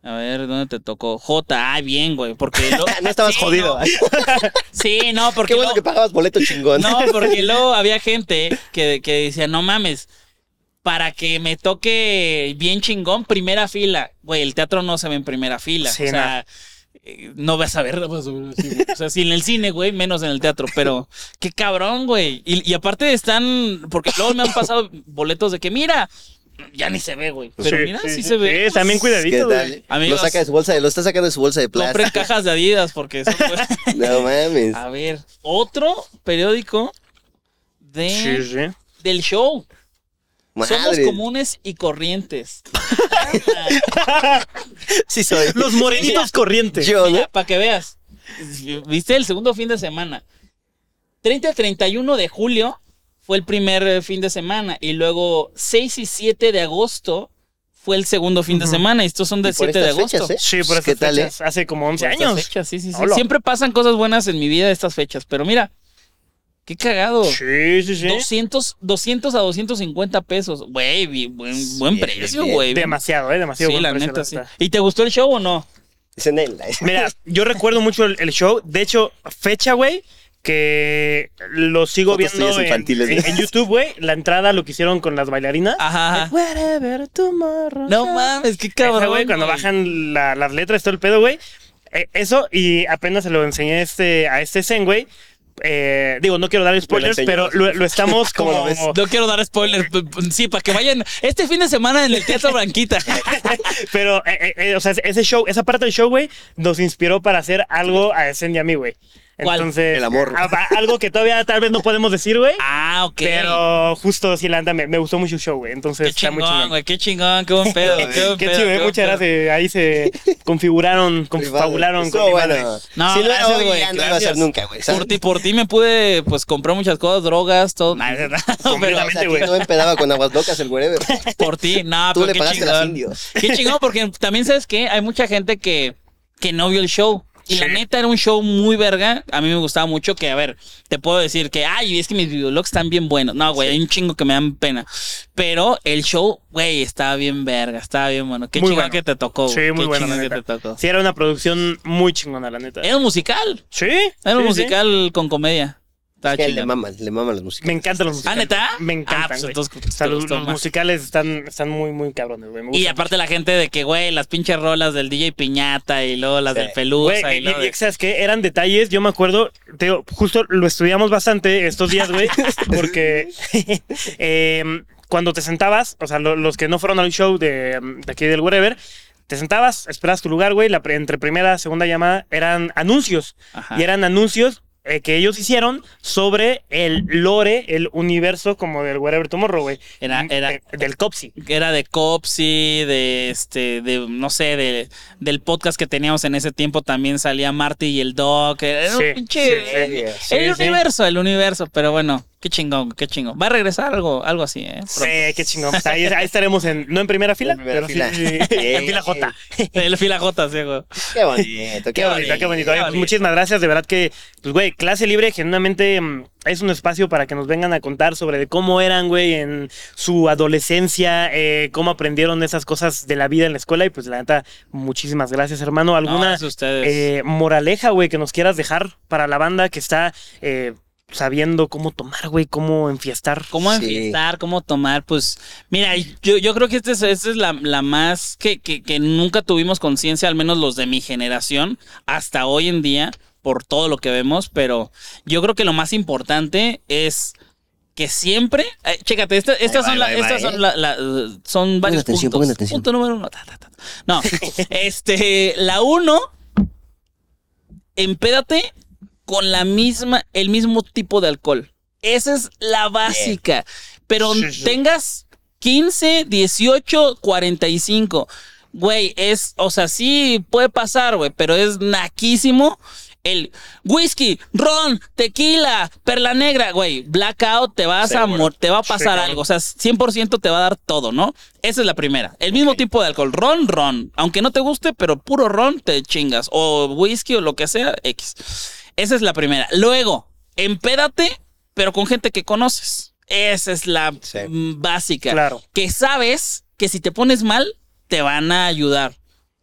A ver, ¿dónde te tocó? J, ah, bien, güey. Porque lo- No estabas Sí, jodido. no. Sí, no, porque. Qué bueno lo- que pagabas boleto chingón. No, porque luego había gente que, que decía, no mames, para que me toque bien chingón, primera fila. Güey, el teatro no se ve en primera fila. Sí, o sea, eh, no vas a ver. no vas a ver güey. O sea, si en el cine, güey, menos en el teatro. Pero qué cabrón, güey. Y, y aparte están, porque luego me han pasado boletos de que, mira, ya ni se ve, güey. Pero mira, sí, se ve. Sí, también ¿Qué cuidadito, güey. Amigos. Lo saca de su bolsa, lo está sacando de su bolsa de Compren plástico. cajas de Adidas porque son, No mames. A ver, otro periódico de, Sí, sí. del show. Somos comunes y corrientes. Sí soy. Los morenitos corrientes. Yo, ¿no? para que veas. ¿Viste el segundo fin de semana? 30 y 31 de julio fue el primer eh, fin de semana. Y luego 6 y 7 de agosto fue el segundo fin de Ujú. semana. Y estos son del Y por 7 de agosto. fechas, ¿eh? Sí, por ¿Qué estas tal, eh? Hace como 11 Por estas años. fechas, sí, sí, sí. Hola. Siempre pasan cosas buenas en mi vida estas fechas. Pero mira, qué cagado. Sí, sí, sí. 200, 200 a 250 pesos. Güey, buen, buen precio, güey. Demasiado, ¿eh? Demasiado. Sí, buen la precio, neta, sí. ¿Y te gustó el show o no? Es en él. Mira, yo recuerdo mucho el, el show. De hecho, fecha, güey, que lo sigo Fotos viendo en, infantiles, en- YouTube, güey. La entrada lo que hicieron con las bailarinas. Ajá. tomorrow No mames, qué Esa, cabrón. güey, cuando bajan la- las letras, todo el pedo, güey. Eh, eso, y apenas se lo enseñé este, a este Zen, güey. Eh, digo, no quiero dar spoilers, pero lo, lo estamos ¿Cómo como. lo ves? No quiero dar spoilers. Sí, para que vayan este fin de semana en el Teatro Blanquita. Pero, eh, o sea, ese show, esa parte del show, güey, nos inspiró para hacer algo a Zen y a mí, güey. ¿Cuál? Entonces, El amor. a- a- algo que todavía tal vez no podemos decir, güey. Ah, ok. Pero justo sí, la anda, me, me gustó mucho el show, güey. Entonces Qué está muy chingón, chingón. güey. Qué chingón. Qué buen pedo. Qué buen Qué pedo, chido, eh, qué muchas buen pedo. gracias. Ahí se configuraron, confabularon con bueno. No, si no gracias, hoy, güey, ya no iba a ser nunca, güey. Por ti, por ti me pude, pues, comprar muchas cosas, drogas, todo. Nah, no, pero O sea, a ti no empedaba con aguas locas el wherever. por ti, no, Tú pero le qué pagaste a las chingón. indios. Qué chingón, porque también sabes que hay mucha gente que, que no vio el show. Y la neta era un show muy verga. A mí me gustaba mucho que, a ver, te puedo decir que, ay, es que mis videologs están bien buenos. No, güey, hay un chingo que me dan pena. Pero el show, güey, estaba bien verga, estaba bien bueno. Qué Muy chingón bueno. que te tocó. Sí, muy qué bueno, la que te tocó. Sí, era una producción muy chingona, la neta. Era un musical. Sí. Era un sí. musical con comedia. Estaba Que le maman, le maman las músicas. Me encantan los ¿Ah, musicales. neta? Me encantan. Ah, pues güey. entonces O sea, los, los musicales están, están muy, muy cabrones, güey. Me Y aparte la gente de que, güey, las pinches rolas del DJ Piñata y luego las Sí. del Pelusa Güey, y luego ¿sabes qué? Eran detalles, yo me acuerdo, te digo, justo lo estudiamos bastante estos días, güey, porque em, cuando te sentabas, o sea, lo- los que no fueron al show de, de aquí del Wherever, te sentabas, esperabas tu lugar, güey, la entre primera segunda llamada eran anuncios, Ajá. y eran anuncios eh, que ellos hicieron sobre el lore, el universo como del Wherever Tomorrow, güey. Era- era- del Copsy. era de Copsy, de este, de no sé, de, del podcast que teníamos en ese tiempo también salía Marty y el Doc. Era un pinche. sí, el, sí, el universo, el universo, pero bueno, qué chingón, qué chingón. Va a regresar algo, algo así, ¿eh? Sí, qué chingón. Pues ahí, ahí estaremos en, no en primera fila, En primera pero fila. sí, en fila J. El fila J, sí, güey. Qué bonito, Qué bonito, qué bonito. Oye, pues, muchísimas gracias. De verdad que, pues, güey, clase libre, genuinamente mm, es un espacio para que nos vengan a contar sobre de cómo eran, güey, en su adolescencia, eh, cómo aprendieron esas cosas de la vida en la escuela. Y pues, la neta, muchísimas gracias, hermano. No, ¿Alguna ustedes. eh, moraleja, güey, que nos quieras dejar para la banda que está eh, sabiendo cómo tomar, güey, cómo enfiestar? ¿Cómo Sí. enfiestar? ¿Cómo tomar? Pues, mira, yo, yo creo que esta es, esta es la, la más que, que, que nunca tuvimos conciencia, al menos los de mi generación, hasta hoy en día, por todo lo que vemos, pero yo creo que lo más importante es que siempre, eh, chécate, esta- estas son, la- va, va, estas son, ¿eh? la- la, son varios atención, puntos. pongan atención. Punto número uno. ta, ta, ta. No, este, la uno, empédate con la misma, el mismo tipo de alcohol. Esa es la básica. Pero Sí, sí. tengas 15, 18, 45. Güey, es, o sea, sí puede pasar, güey, pero es naquísimo. El whisky, ron, tequila, perla negra, güey, blackout, te vas a mor- te va a pasar algo. O sea, 100% te va a dar todo, ¿no? Esa es la primera. El mismo tipo de alcohol, ron, ron. Aunque no te guste, pero puro ron te chingas. O whisky o lo que sea, X. Esa es la primera. Luego, empédate, pero con gente que conoces. Esa es la Sí. mm, básica. Claro. Que sabes que si te pones mal, te van a ayudar.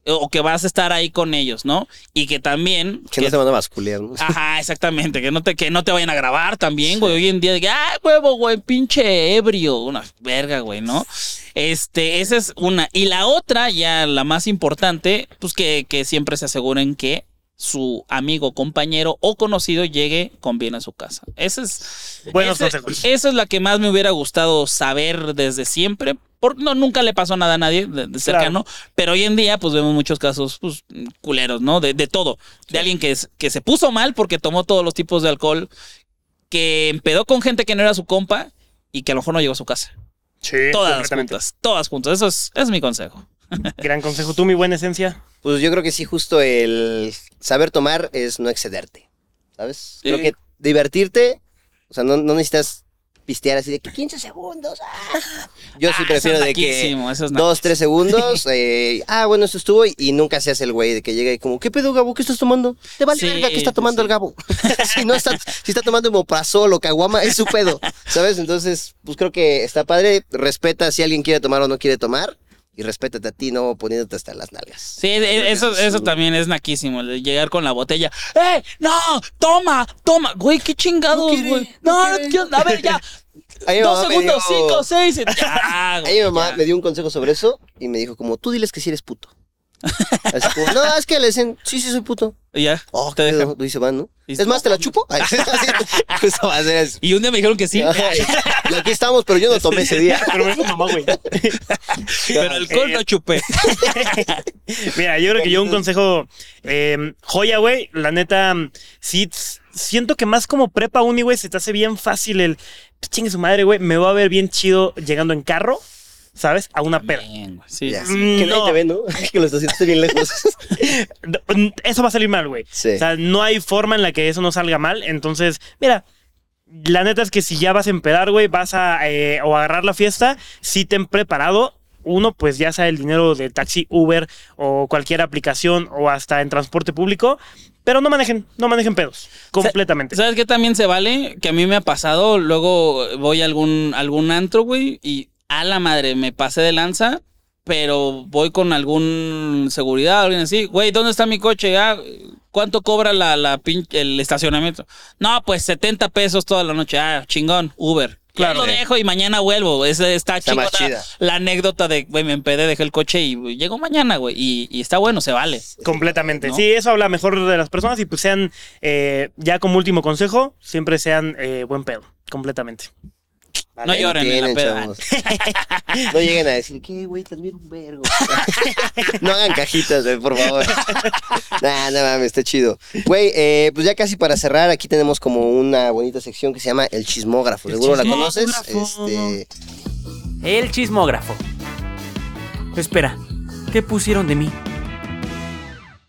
O que vas a estar ahí con ellos, ¿no? Y que también. Que no te van a basculear, ¿no? Ajá, exactamente. Que no te, que no te vayan a grabar también, güey. Hoy en día, de que, ah, huevo, güey, pinche ebrio. Una verga, güey, ¿no? Este, esa es una. Y la otra, ya la más importante, pues que, que siempre se aseguren que su amigo, compañero o conocido llegue con bien a su casa. Esa es. Buenos ese- consejos. Esa es la que más me hubiera gustado saber desde siempre. Porque no, nunca le pasó nada a nadie de, de cercano. Pero hoy en día, pues vemos muchos casos, pues, culeros, ¿no? De, de todo. De alguien que, es- que se puso mal porque tomó todos los tipos de alcohol, que empedó con gente que no era su compa y que a lo mejor no llegó a su casa. Sí, Todas juntas, todas juntas. Eso es, es mi consejo. Gran consejo. Tú, mi buena esencia. Pues yo creo que sí, justo el saber tomar es no excederte, ¿sabes? Creo que divertirte, o sea, no, no necesitas pistear así de que 15 segundos. ah. Yo sí Ah, prefiero eso de que naquísimo, eso es dos, tres segundos, eh, ah, bueno, esto estuvo, y, y nunca se hace el güey de que llega y como, ¿qué pedo, Gabo? ¿Qué estás tomando? Te vale Sí, verga que está tomando sí. el Gabo. si no está, si está tomando moprazol o caguama, es su pedo, ¿sabes? Entonces, pues creo que está padre, respeta si alguien quiere tomar o no quiere tomar, y respétate a ti, no poniéndote hasta las nalgas. Sí, e- eso, eso también es naquísimo, el de llegar con la botella. ¡Eh! ¡No! ¡Toma! ¡Toma! Güey, qué chingados, No quiere, güey. no No, quiere, a ver, ya. Ahí Dos segundos, dio- cinco, seis. Ya, Ahí güey, mi mamá ya. me dio un consejo sobre eso y me dijo como, tú diles que si eres puto. Así como, no, es que le dicen, sí, sí soy puto. Y ya. Oh, te qué dejan. se van, ¿no? Y Es más, te la chupo. Ay, justo va a ser eso. Y un día me dijeron que sí. Y aquí estamos, pero yo no tomé ese día. Pero me dijo mamá, güey. Pero alcohol no chupé. Mira, yo creo que yo un consejo eh, joya, güey. La neta, sí, siento que más como prepa uni, güey, se te hace bien fácil el "Pues, chingue su madre, güey. Me va a ver bien chido llegando en carro, ¿sabes? A una. Bien, güey, Sí. Sí, Mm, que nadie no. te ve, ¿no? Que lo estás haciendo bien lejos. Eso va a salir mal, güey. Sí. O sea, no hay forma en la que eso no salga mal. Entonces, mira, la neta es que si ya vas a empedar, güey, vas a eh, o agarrar la fiesta, si ten preparado. Uno, pues ya sea el dinero de taxi, Uber o cualquier aplicación o hasta en transporte público. Pero no manejen, no manejen pedos. Completamente. ¿Sabes qué también se vale? Que a mí me ha pasado, luego voy a algún, algún antro, güey, y a la madre me pasé de lanza, pero voy con algún seguridad, alguien así, güey, ¿dónde está mi coche? Ah, ¿Cuánto cobra la, la pin- el estacionamiento? No, pues 70 pesos toda la noche. Ah, chingón, Uber. Claro. Claro. lo dejo y mañana vuelvo. Esa está, Está más chida. la anécdota de, güey, me empedé, dejé el coche y llego mañana, güey. Y, y está bueno, se vale. Completamente. ¿No? Sí, eso habla mejor de las personas y pues sean, eh, ya como último consejo, siempre sean eh, buen pedo. Completamente. No lloren en la peda. No lleguen a decir, ¿qué, güey? Te admiro un vergo. no hagan cajitas, güey, por favor. nah, no mames, está chido. Güey, eh, pues ya casi para cerrar, aquí tenemos como una bonita sección que se llama El Chismógrafo. El Seguro la conoces. chismógrafo. Este, El chismógrafo. Espera, ¿qué pusieron de mí?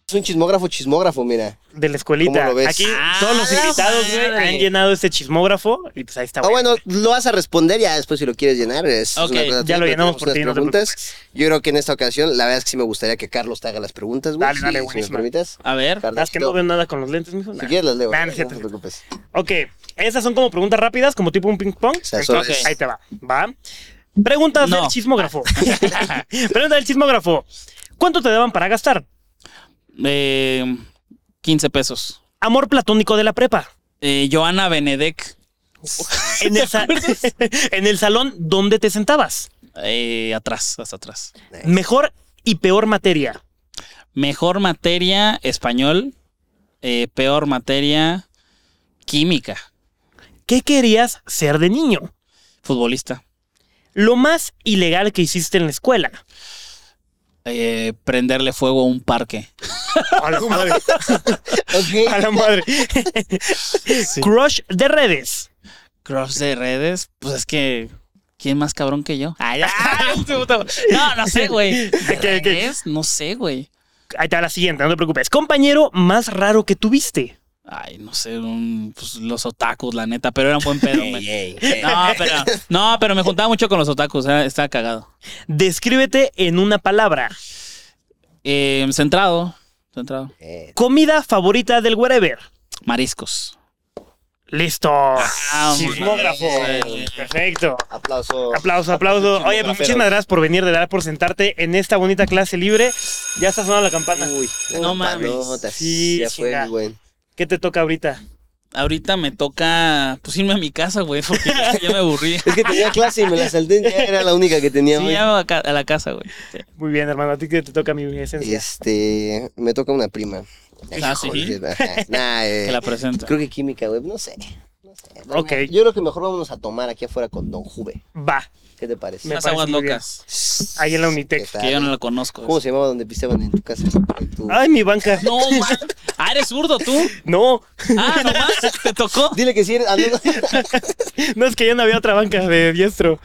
es un chismógrafo, chismógrafo, mira. De la escuelita. ¿Cómo lo ves? Aquí Ah, todos los invitados, güey, madre. han llenado este chismógrafo y pues ahí está. Ah, bueno, lo vas a responder ya después si lo quieres llenar. Es Ok, una cosa ya lo llenamos por ti, no preguntas. Yo creo que en esta ocasión, la verdad es que sí me gustaría que Carlos te haga las preguntas, güey. Dale, dale, si- si, me permites. A ver. Carlos, Es que no veo nada con los lentes, mijo. Si Nah. quieres las leo. Nah, no no, te preocupes. Ok, esas son como preguntas rápidas, como tipo un ping pong. sea, son- Entonces, ahí te va. Va. Preguntas No. del chismógrafo. Pregunta del chismógrafo. ¿Cuánto te daban para gastar? Eh, 15 pesos. Amor platónico de la prepa. Eh, Joana Benedek, En el, sa- en el salón, ¿dónde te sentabas? eh, atrás, hasta atrás. Mejor y peor materia. Mejor materia, español. Eh, peor materia, química. ¿Qué querías ser de niño? Futbolista. Lo más ilegal que hiciste en la escuela. Eh, prenderle fuego a un parque. A la madre. A la madre. Crush de redes. Cross de redes, pues es que. ¿Quién más cabrón que yo? Ay, no, no sé, güey. ¿De Ok, ok. redes? No sé, güey. Ahí está la siguiente, no te preocupes. Compañero más raro que tuviste. Ay, no sé, un- pues, los otakus, la neta, pero era un buen pedo, güey. Ey, ey. No, pero, no, pero me juntaba mucho con los otakus, estaba cagado. Descríbete en una palabra. Eh, centrado, centrado. Eh, Comida favorita del wherever. Mariscos. Listo. Ah, Chismógrafo. sí. Perfecto. aplauso. Aplauso, aplauso. Oye, pues muchísimas gracias por venir, de verdad, por sentarte en esta bonita clase libre. Ya está sonando la campana. Uy, No la mames. palota, Sí, ya fue, güey. ¿Qué te toca ahorita? Ahorita me toca, pues, irme a mi casa, güey, porque ya, me aburrí. Es que tenía clase y me la salté, ya era la única que tenía, Sí, ya a, ca- a la casa, güey. Sí. Muy bien, hermano. ¿A ti qué te toca mi esencia? Este, me toca una prima. Ah, sí. Nah, eh, Que la presento. creo que química, güey, no sé. No sé. Ok. Yo creo que mejor vámonos a tomar aquí afuera con Don Juve. Va. ¿Qué te parece? Me aguas locas, Ahí en la ¿Qué Unitec. que yo no lo conozco. ¿Cómo se llamaba donde pisteaban en tu casa? En tu- Ay, mi banca. No, man. Ah, eres zurdo tú. No. Ah, nomás te tocó. Dile que sí eres. ah, no, No es que ya no había otra banca de diestro.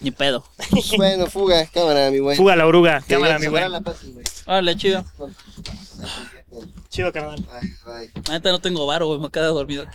Ni pedo. no. bueno, fuga, cámara, mi güey. Fuga la oruga. Cámara, mi güey. Órale, chido. Chido, carnal. Ay, ay. Ahorita no tengo varo, güey, me quedado dormido.